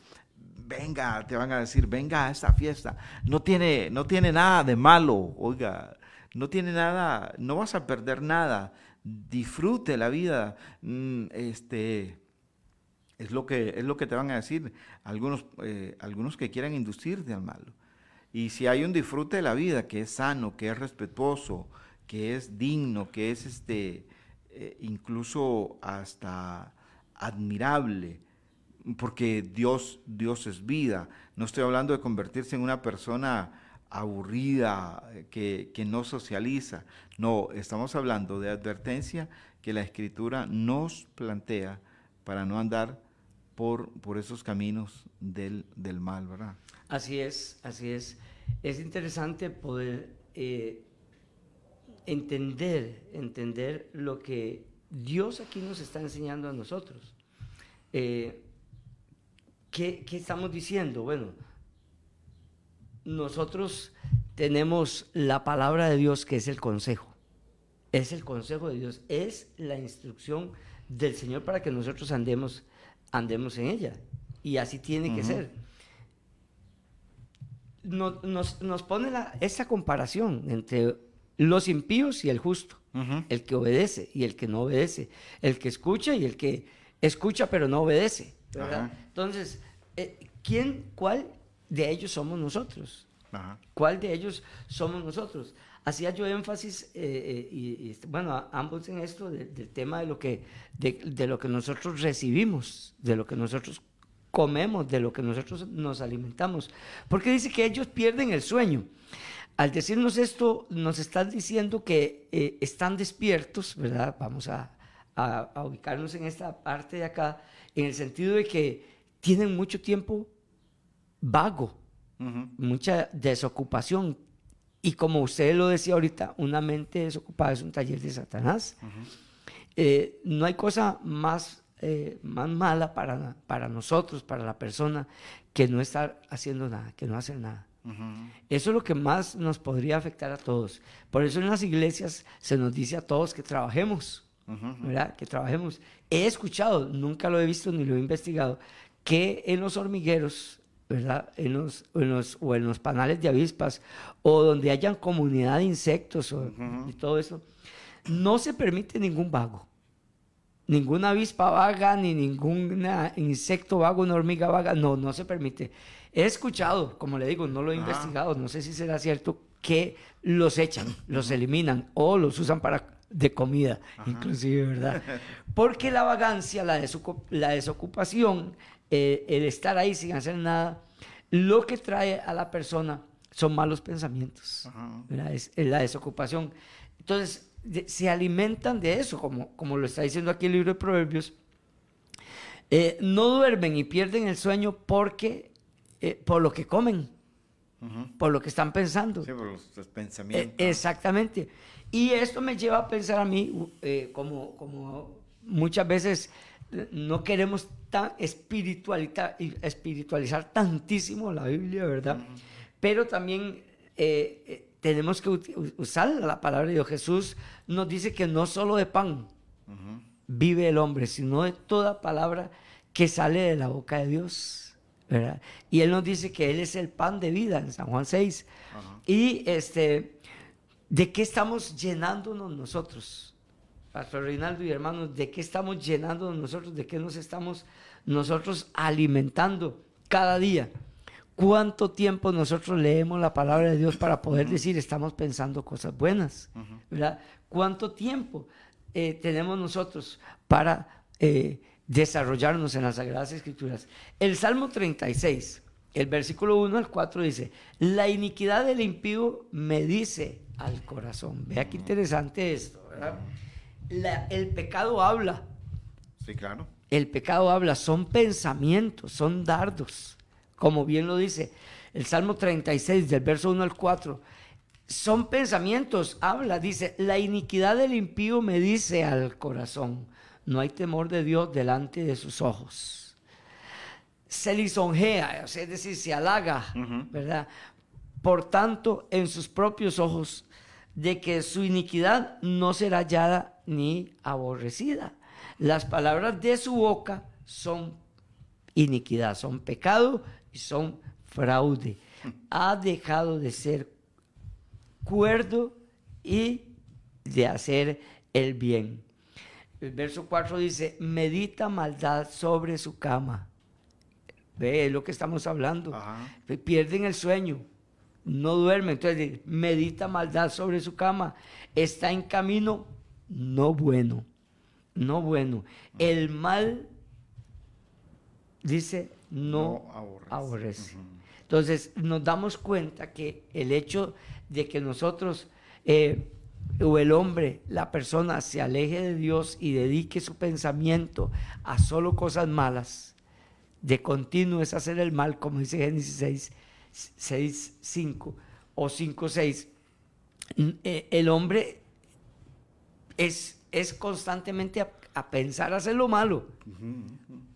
S4: Venga, te van a decir, venga a esta fiesta. No tiene, no tiene nada de malo, oiga, no tiene nada, no vas a perder nada. Disfrute la vida. Mm, este, es lo que, es lo que te van a decir algunos, eh, algunos que quieran inducirte al malo. Y si hay un disfrute de la vida que es sano, que es respetuoso, que es digno, que es este, eh, incluso hasta admirable, porque Dios, Dios es vida. No estoy hablando de convertirse en una persona aburrida, eh, que, que, no socializa. No, estamos hablando de advertencia que la escritura nos plantea para no andar por, por esos caminos del, del mal, ¿verdad?
S3: Así es, así es. Es interesante poder eh, entender, entender lo que Dios aquí nos está enseñando a nosotros. Eh, ¿qué, ¿Qué estamos diciendo? Bueno, nosotros tenemos la palabra de Dios que es el consejo. Es el consejo de Dios, es la instrucción del Señor para que nosotros andemos, andemos en ella. Y así tiene que ser. Nos, nos, nos pone la, esa comparación entre los impíos y el justo, el que obedece y el que no obedece, el que escucha y el que escucha pero no obedece. Entonces, eh, ¿quién, cuál de ellos somos nosotros? ¿Cuál de ellos somos nosotros? Hacía yo énfasis, eh, eh, y, bueno, ambos en esto, del tema de lo, que, de, de, lo que nosotros recibimos, de lo que nosotros comemos, de lo que nosotros nos alimentamos. Porque dice que ellos pierden el sueño. Al decirnos esto, nos están diciendo que eh, están despiertos, ¿verdad? Vamos a, a, ubicarnos en esta parte de acá, en el sentido de que tienen mucho tiempo vago, mucha desocupación. Y como usted lo decía ahorita, una mente desocupada es un taller de Satanás. Eh, no hay cosa más, eh, más mala para, para nosotros, para la persona, que no estar haciendo nada, que no hacer nada. Eso es lo que más nos podría afectar a todos. Por eso en las iglesias se nos dice a todos que trabajemos, ¿verdad? Que trabajemos. He escuchado, nunca lo he visto ni lo he investigado, que en los hormigueros, ¿verdad? En los, o en los panales de avispas o donde hayan comunidad de insectos y todo eso, no se permite ningún vago. Ninguna avispa vaga, ni ningún insecto vago, una hormiga vaga, no, no se permite. He escuchado, como le digo, no lo he investigado, no sé si será cierto, que los echan, los eliminan o los usan para de comida, inclusive, ¿verdad? Porque la vagancia, la, la desocupación, eh, el estar ahí sin hacer nada, lo que trae a la persona son malos pensamientos, es, la desocupación. Entonces, se alimentan de eso, como, como lo está diciendo aquí el libro de Proverbios. Eh, no duermen y pierden el sueño porque eh, por lo que comen, por lo que están pensando.
S4: Sí, por los, pensamientos.
S3: Eh, exactamente. Y esto me lleva a pensar a mí, como, como muchas veces no queremos tan espiritualizar, espiritualizar tantísimo la Biblia, ¿verdad? Pero también tenemos que usar la palabra de Dios. Jesús nos dice que no solo de pan vive el hombre, sino de toda palabra que sale de la boca de Dios. Y Él nos dice que Él es el pan de vida en San Juan 6. Y este, ¿de qué estamos llenándonos nosotros? Pastor Reinaldo y hermanos, ¿de qué estamos llenándonos nosotros? ¿De qué nos estamos nosotros alimentando cada día? ¿Cuánto tiempo nosotros leemos la palabra de Dios para poder decir estamos pensando cosas buenas? ¿verdad? ¿Cuánto tiempo eh, tenemos nosotros para eh, desarrollarnos en las Sagradas Escrituras. El Salmo 36, el versículo 1 al 4 dice, la iniquidad del impío me dice al corazón. Vea qué interesante esto, ¿verdad? El pecado habla.
S4: Sí, claro.
S3: El pecado habla, son pensamientos, son dardos, como bien lo dice el Salmo 36 del verso 1 al 4. Son pensamientos, habla, dice, la iniquidad del impío me dice al corazón no hay temor de Dios delante de sus ojos. Se lisonjea, es decir, se halaga, ¿verdad? Por tanto, en sus propios ojos de que su iniquidad no será hallada ni aborrecida. Las palabras de su boca son iniquidad, son pecado y son fraude. Ha dejado de ser cuerdo y de hacer el bien. El verso 4 dice, medita maldad sobre su cama. Ve lo que estamos hablando. Pierden el sueño, no duermen. Entonces, medita maldad sobre su cama. Está en camino no bueno. No bueno. El mal, dice, no, aborrece. Entonces, nos damos cuenta que el hecho de que nosotros eh, o el hombre, la persona, se aleje de Dios y dedique su pensamiento a solo cosas malas, de continuo es hacer el mal, como dice Génesis 6, 6 5 o 5, 6, eh, el hombre es, es constantemente a, pensar hacer lo malo.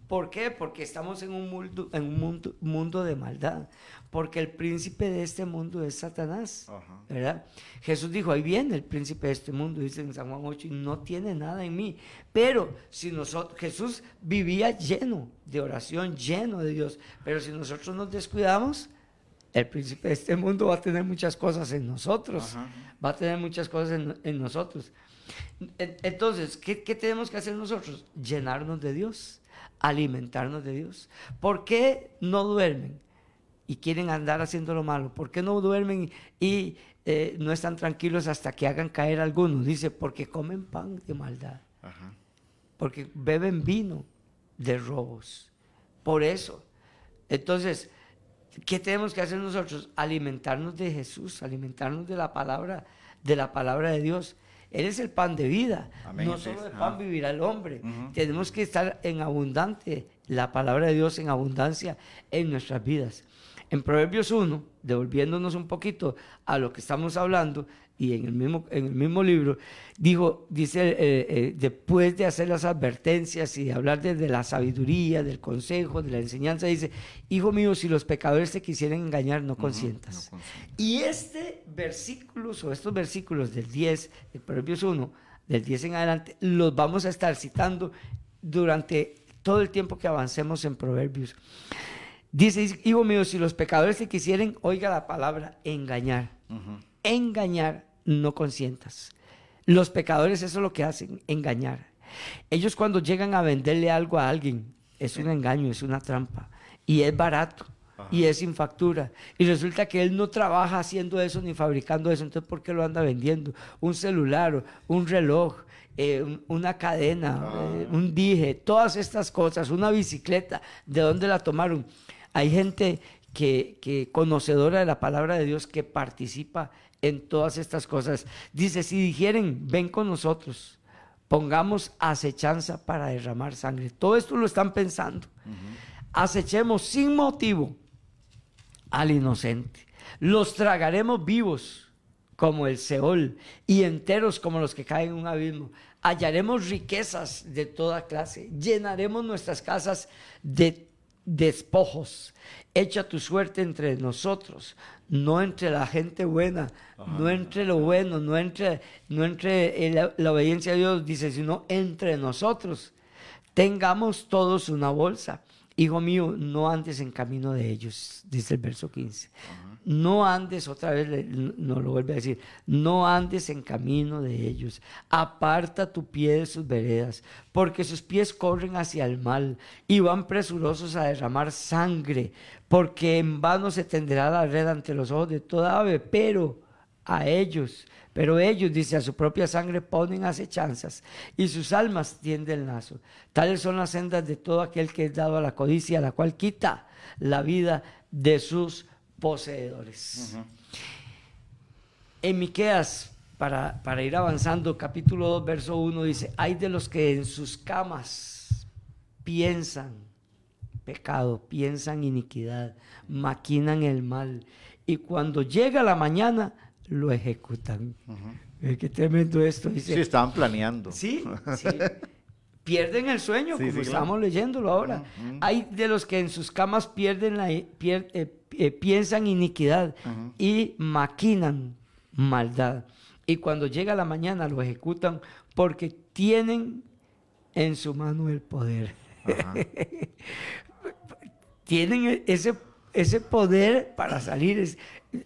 S3: ¿Por qué? Porque estamos en un mundo, en un mundo, mundo de maldad porque el príncipe de este mundo es Satanás, ¿verdad? Jesús dijo, ahí viene el príncipe de este mundo, dice en San Juan 8, y no tiene nada en mí. Pero si nosotros, Jesús vivía lleno de oración, lleno de Dios, pero si nosotros nos descuidamos, el príncipe de este mundo va a tener muchas cosas en nosotros, va a tener muchas cosas en, nosotros. Entonces, ¿qué, ¿qué tenemos que hacer nosotros? Llenarnos de Dios, alimentarnos de Dios. ¿Por qué no duermen? y quieren andar haciendo lo malo? ¿Por qué no duermen y eh, no están tranquilos hasta que hagan caer algunos? Dice, porque comen pan de maldad. Porque beben vino de robos. Por eso. Entonces, ¿qué tenemos que hacer nosotros? Alimentarnos de Jesús, alimentarnos de la palabra, de la palabra de Dios. Él es el pan de vida. No solo de pan vivirá el hombre. Tenemos que estar en abundante, la palabra de Dios en abundancia en nuestras vidas. En Proverbios 1, devolviéndonos un poquito a lo que estamos hablando, y en el mismo, en el mismo libro, dijo, dice, eh, eh, después de hacer las advertencias y de hablar de, la sabiduría, del consejo, de la enseñanza, dice, hijo mío, si los pecadores te quisieren engañar, no consientas. Y este versículo, o estos versículos del 10, de Proverbios 1, del 10 en adelante, los vamos a estar citando durante todo el tiempo que avancemos en Proverbios. Dice, hijo mío, si los pecadores se quisieren, oiga la palabra engañar. Engañar, no consientas. Los pecadores eso es lo que hacen, engañar. Ellos cuando llegan a venderle algo a alguien, es un engaño, es una trampa. Y es barato. Y es sin factura. Y resulta que él no trabaja haciendo eso ni fabricando eso. Entonces, ¿por qué lo anda vendiendo? Un celular, un reloj, eh, una cadena, ah. eh, un dije, todas estas cosas, una bicicleta. ¿De dónde la tomaron? Hay gente que, conocedora de la palabra de Dios que participa en todas estas cosas. Dice, si dijeren, ven con nosotros, pongamos acechanza para derramar sangre. Todo esto lo están pensando. Acechemos sin motivo al inocente. Los tragaremos vivos como el Seol y enteros como los que caen en un abismo. Hallaremos riquezas de toda clase. Llenaremos nuestras casas de despojos. Echa tu suerte entre nosotros, no entre la gente buena, no entre lo bueno, no entre, no entre la, la, obediencia a Dios, dice, sino entre nosotros. Tengamos todos una bolsa. Hijo mío, no andes en camino de ellos, dice el verso 15 no andes, otra vez nos lo vuelve a decir, no andes en camino de ellos, aparta tu pie de sus veredas, porque sus pies corren hacia el mal y van presurosos a derramar sangre, porque en vano se tenderá la red ante los ojos de toda ave, pero a ellos, pero ellos, dice, a su propia sangre ponen acechanzas y sus almas tienden el lazo. Tales son las sendas de todo aquel que es dado a la codicia, la cual quita la vida de sus poseedores. En Miqueas, para, para ir avanzando, capítulo 2, verso 1 dice, hay de los que en sus camas piensan pecado, piensan iniquidad, maquinan el mal, y cuando llega la mañana lo ejecutan. Qué tremendo esto. Dice,
S4: sí, estaban planeando.
S3: Sí, sí. pierden el sueño, como estamos leyéndolo ahora. Hay de los que en sus camas pierden la, eh, eh, piensan iniquidad y maquinan maldad. y cuando llega la mañana lo ejecutan porque tienen en su mano el poder. Tienen ese, ese poder para salir. Es-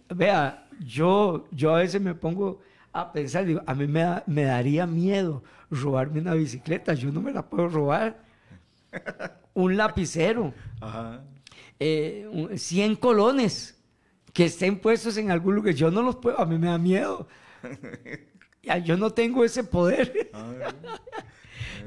S3: vea, yo, yo a veces me pongo a pensar, digo, a mí me, da- me daría miedo robarme una bicicleta, yo no me la puedo robar. Un lapicero,
S4: Ajá.
S3: eh, un- 100 colones que estén puestos en algún lugar, yo no los puedo, a mí me da miedo. Yo no tengo ese poder,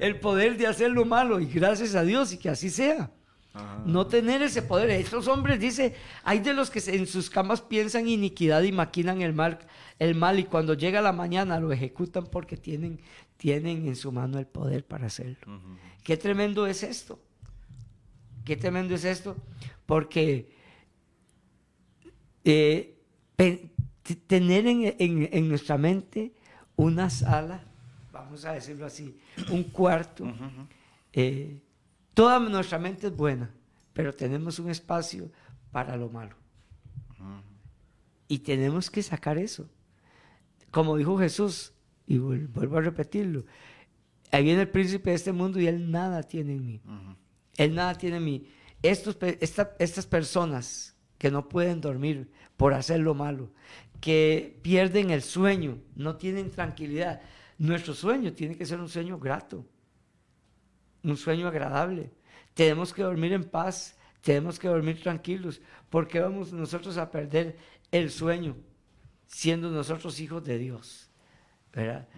S3: el poder de hacer lo malo, y gracias a Dios y que así sea.
S4: ajá.
S3: No tener ese poder. Estos hombres, dice, hay de los que en sus camas piensan iniquidad y maquinan el mal, el mal y cuando llega la mañana lo ejecutan porque tienen, tienen en su mano el poder para hacerlo. Qué tremendo es esto. Qué tremendo es esto. Porque eh, tener en, en- en nuestra mente una sala, vamos a decirlo así, un cuarto, eh, toda nuestra mente es buena, pero tenemos un espacio para lo malo. Y tenemos que sacar eso. Como dijo Jesús, y vuel- vuelvo a repetirlo, ahí viene el príncipe de este mundo y él nada tiene en mí. Él nada tiene en mí. Estos, esta- estas personas que no pueden dormir por hacer lo malo, que pierden el sueño, no tienen tranquilidad. Nuestro sueño tiene que ser un sueño grato, un sueño agradable. Tenemos que dormir en paz, tenemos que dormir tranquilos, porque vamos nosotros a perder el sueño siendo nosotros hijos de Dios. ¿verdad?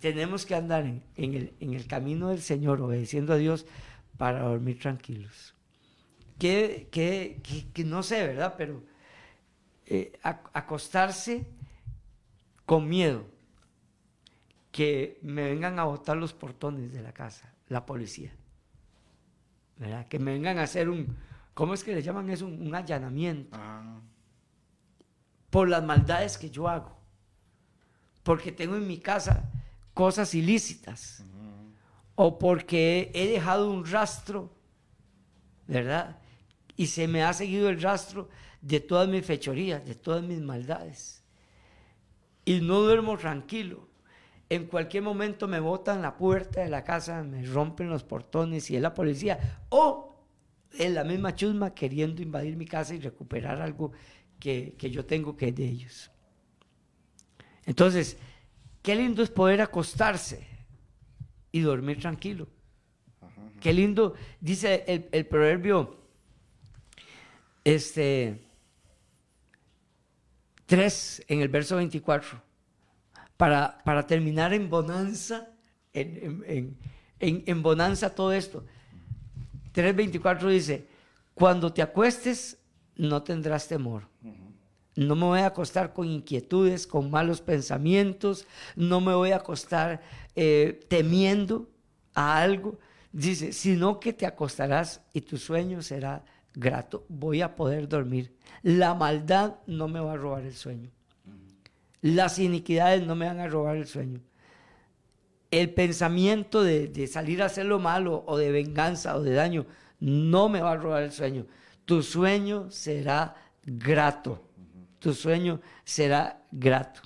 S3: Tenemos que andar en, en el, en el camino del Señor, obedeciendo a Dios para dormir tranquilos. Que, que, que- que no sé, ¿verdad? Pero eh, ac- acostarse con miedo, que me vengan a botar los portones de la casa, la policía. ¿verdad? Que me vengan a hacer un, ¿cómo es que le llaman eso? Un, un allanamiento
S4: Ah,
S3: por las maldades que yo hago. Porque tengo en mi casa cosas ilícitas. O porque he dejado un rastro, ¿verdad? Y se me ha seguido el rastro de todas mis fechorías, de todas mis maldades. Y no duermo tranquilo. En cualquier momento me botan la puerta de la casa, me rompen los portones y es la policía. O es la misma chusma queriendo invadir mi casa y recuperar algo que, que yo tengo que de ellos. Entonces, qué lindo es poder acostarse y dormir tranquilo. Qué lindo, dice el, el proverbio este 3 en el verso 24, para, para terminar en bonanza, en- en- en- en bonanza todo esto. 3.24 dice, cuando te acuestes no tendrás temor. No me voy a acostar con inquietudes, con malos pensamientos, no me voy a acostar eh, temiendo a algo. Dice, sino que te acostarás y tu sueño será grato. Voy a poder dormir. La maldad no me va a robar el sueño. Las iniquidades no me van a robar el sueño. El pensamiento de, de salir a hacer lo malo o de venganza o de daño no me va a robar el sueño. Tu sueño será grato. Tu sueño será grato.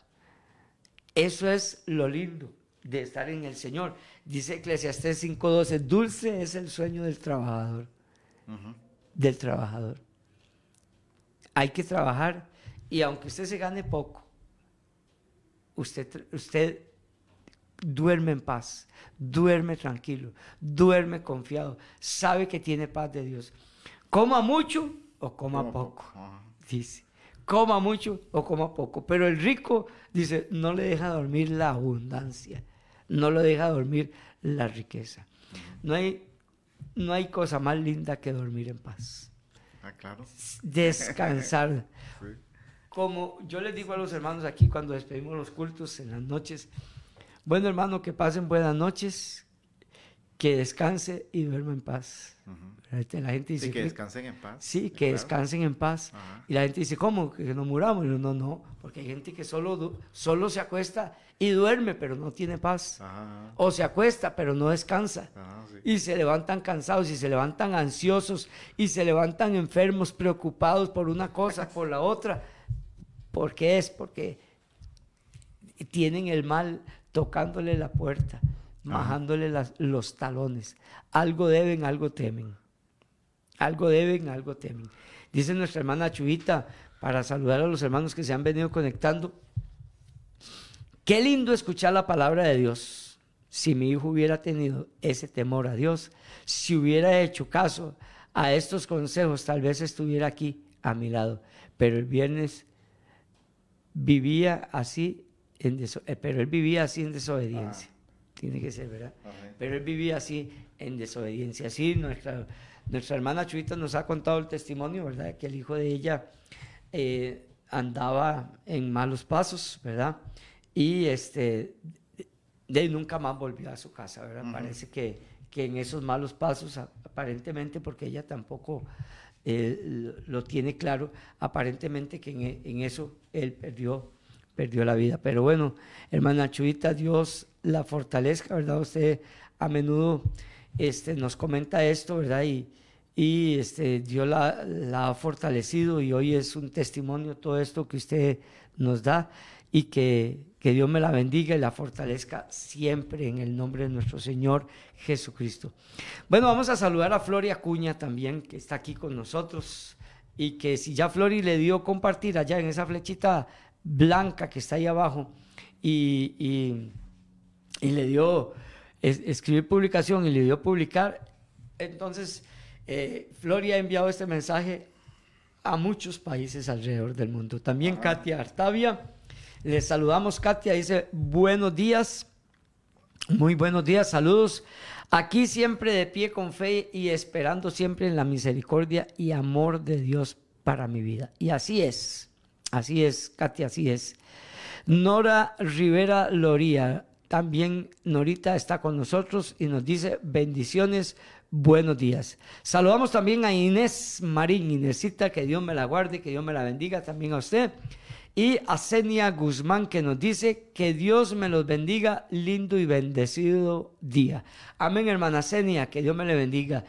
S3: Eso es lo lindo de estar en el Señor. Dice Eclesiastés 5:12, dulce es el sueño del trabajador. Del trabajador. Hay que trabajar y aunque usted se gane poco, usted, usted duerme en paz, duerme tranquilo, duerme confiado, sabe que tiene paz de Dios. Coma mucho o coma poco, dice. Coma mucho o coma poco. Pero el rico, dice, no le deja dormir la abundancia, no le deja dormir la riqueza. No hay, no hay cosa más linda que dormir en paz.
S4: ah, claro.
S3: Descansar.
S4: Sí.
S3: Como yo les digo a los hermanos aquí cuando despedimos los cultos en las noches, bueno hermano, que pasen buenas noches, que descanse y duerma en paz. La gente dice,
S4: Sí, que
S3: "¿Qué?
S4: descansen en paz.
S3: Sí, que
S4: claro.
S3: descansen en paz. Y la gente dice, ¿cómo? ¿Que no muramos? Y yo, no, no, porque hay gente que solo, solo se acuesta y duerme, pero no tiene paz. O se acuesta, pero no descansa.
S4: Sí.
S3: Y se levantan cansados y se levantan ansiosos y se levantan enfermos, preocupados por una cosa, por la otra. ¿Por qué es? Porque tienen el mal tocándole la puerta, majándole las- los talones. Algo deben, algo temen. Algo deben, algo temen. Dice nuestra hermana Chuita, para saludar a los hermanos que se han venido conectando. Qué lindo escuchar la palabra de Dios. Si mi hijo hubiera tenido ese temor a Dios, si hubiera hecho caso a estos consejos, tal vez estuviera aquí a mi lado. Pero el viernes vivía así, en eh, pero él vivía así en desobediencia. Tiene que ser, ¿verdad?
S4: Amén.
S3: Pero él vivía así en desobediencia. Así nuestra, nuestra hermana Chuita nos ha contado el testimonio, ¿verdad? Que el hijo de ella eh, andaba en malos pasos, ¿verdad? Y este, de nunca más volvió a su casa, ¿verdad? Parece que, que en esos malos pasos, aparentemente, porque ella tampoco eh, lo, tiene claro, aparentemente que en, en eso él perdió, perdió la vida. Pero bueno, hermana Chuita, Dios la fortalezca, ¿verdad? Usted a menudo este, nos comenta esto, ¿verdad? Y, y este, Dios la, ha fortalecido y hoy es un testimonio todo esto que usted nos da y que, que Dios me la bendiga y la fortalezca siempre en el nombre de nuestro Señor Jesucristo. Bueno, vamos a saludar a Flori Acuña también, que está aquí con nosotros y que si ya Flori le dio compartir allá en esa flechita blanca que está ahí abajo y, y- y le dio es- escribir publicación y le dio publicar, entonces eh, Flori ha enviado este mensaje a muchos países alrededor del mundo. También Katia Artavia. Le saludamos, Katia. Dice, buenos días. Muy buenos días, saludos. Aquí siempre de pie con fe y esperando siempre en la misericordia y amor de Dios para mi vida. Y así es, así es, Katia, así es. Nora Rivera Loría, también Norita está con nosotros y nos dice bendiciones, buenos días. Saludamos también a Inés Marín, Inésita, que Dios me la guarde, que Dios me la bendiga también a usted. Y a Senia Guzmán que nos dice que Dios me los bendiga, lindo y bendecido día. Amén, hermana Senia, que Dios me le bendiga.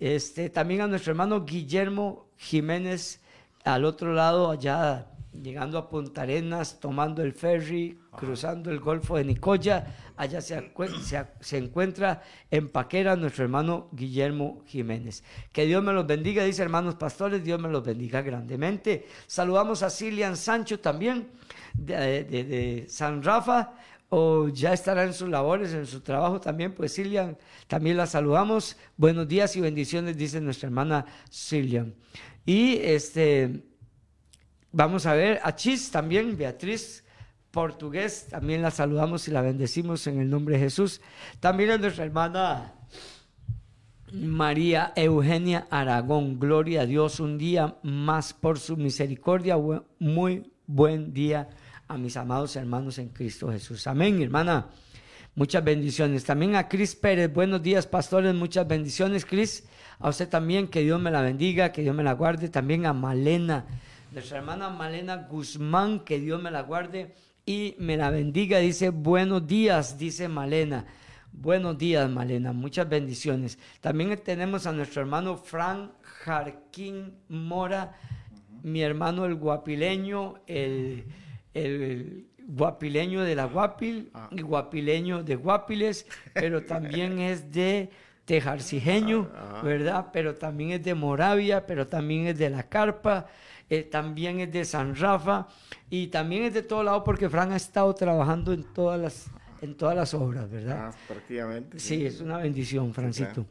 S3: Este, también a nuestro hermano Guillermo Jiménez, al otro lado, allá llegando a Punta Arenas, tomando el ferry, cruzando el Golfo de Nicoya. Allá se, encuentra en Paquera nuestro hermano Guillermo Jiménez. Que Dios me los bendiga, dice hermanos pastores, Dios me los bendiga grandemente. Saludamos a Cilian Sancho también, de, de- de San Rafa, o ya estará en sus labores, en su trabajo también, pues Cilian, también la saludamos. Buenos días y bendiciones, dice nuestra hermana Cilian. Y este, Vamos a ver a Chis también, Beatriz Portugués, también la saludamos y la bendecimos en el nombre de Jesús. También a nuestra hermana María Eugenia Aragón, gloria a Dios, un día más por su misericordia, muy buen día a mis amados hermanos en Cristo Jesús. Amén, hermana. Muchas bendiciones. También a Cris Pérez, buenos días, pastores, muchas bendiciones, Cris. A usted también, que Dios me la bendiga, que Dios me la guarde. También a Malena, nuestra hermana Malena Guzmán, que Dios me la guarde y me la bendiga. Dice, buenos días, dice Malena. Buenos días, Malena. Muchas bendiciones. También tenemos a nuestro hermano Fran Jarquín Mora, mi hermano el guapileño, el, el guapileño de la Guapil, y guapileño de Guapiles, pero también es de Tejarcijeño, ¿verdad? Pero también es de Moravia, pero también es de La Carpa, eh, también es de San Rafa y también es de todo lado porque Fran ha estado trabajando en todas las, en todas las obras, ¿verdad?
S4: Ah, prácticamente.
S3: Sí, es una bendición, Francito.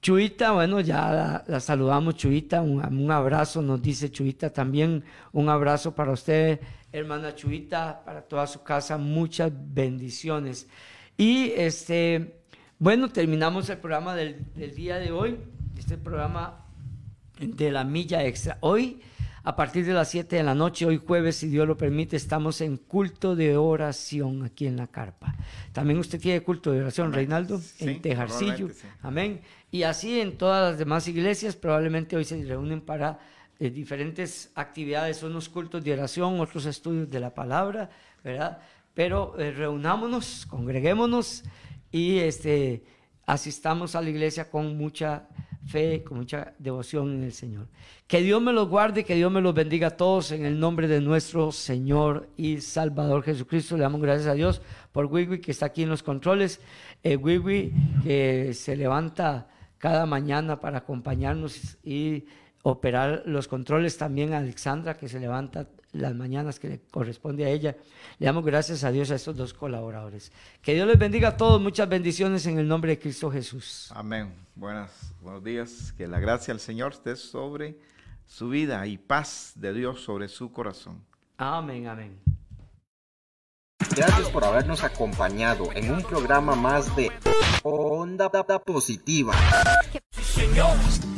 S3: Chuita, bueno, ya la, la saludamos, Chuita, un, un abrazo, nos dice Chuita también, un abrazo para usted, hermana Chuita, para toda su casa, muchas bendiciones. Y este, bueno, terminamos el programa del, del día de hoy, este programa de la milla extra. Hoy, a partir de las 7 de la noche, hoy jueves, si Dios lo permite, estamos en culto de oración aquí en la carpa. También usted tiene culto de oración. Reinaldo,
S4: Sí,
S3: en Tejarcillo.
S4: sí.
S3: Amén. Y así en todas las demás iglesias, probablemente hoy se reúnen para eh, diferentes actividades, unos cultos de oración, otros estudios de la palabra, ¿verdad? Pero eh, reunámonos, congreguémonos y este, asistamos a la iglesia con mucha fe, con mucha devoción en el Señor. Que Dios me los guarde, que Dios me los bendiga a todos en el nombre de nuestro Señor y Salvador Jesucristo. Le damos gracias a Dios por Wiwi que está aquí en los controles. Eh, Wiwi que se levanta cada mañana para acompañarnos y operar los controles. También a Alexandra que se levanta las mañanas que le corresponde a ella. Le damos gracias a Dios a estos dos colaboradores. Que Dios les bendiga a todos. Muchas bendiciones en el nombre de Cristo Jesús.
S4: Amén. Buenas, buenos días. Que la gracia del Señor esté sobre su vida y paz de Dios sobre su corazón.
S3: Amén, amén.
S5: Gracias por habernos acompañado en un programa más de Onda Positiva.
S1: Hemos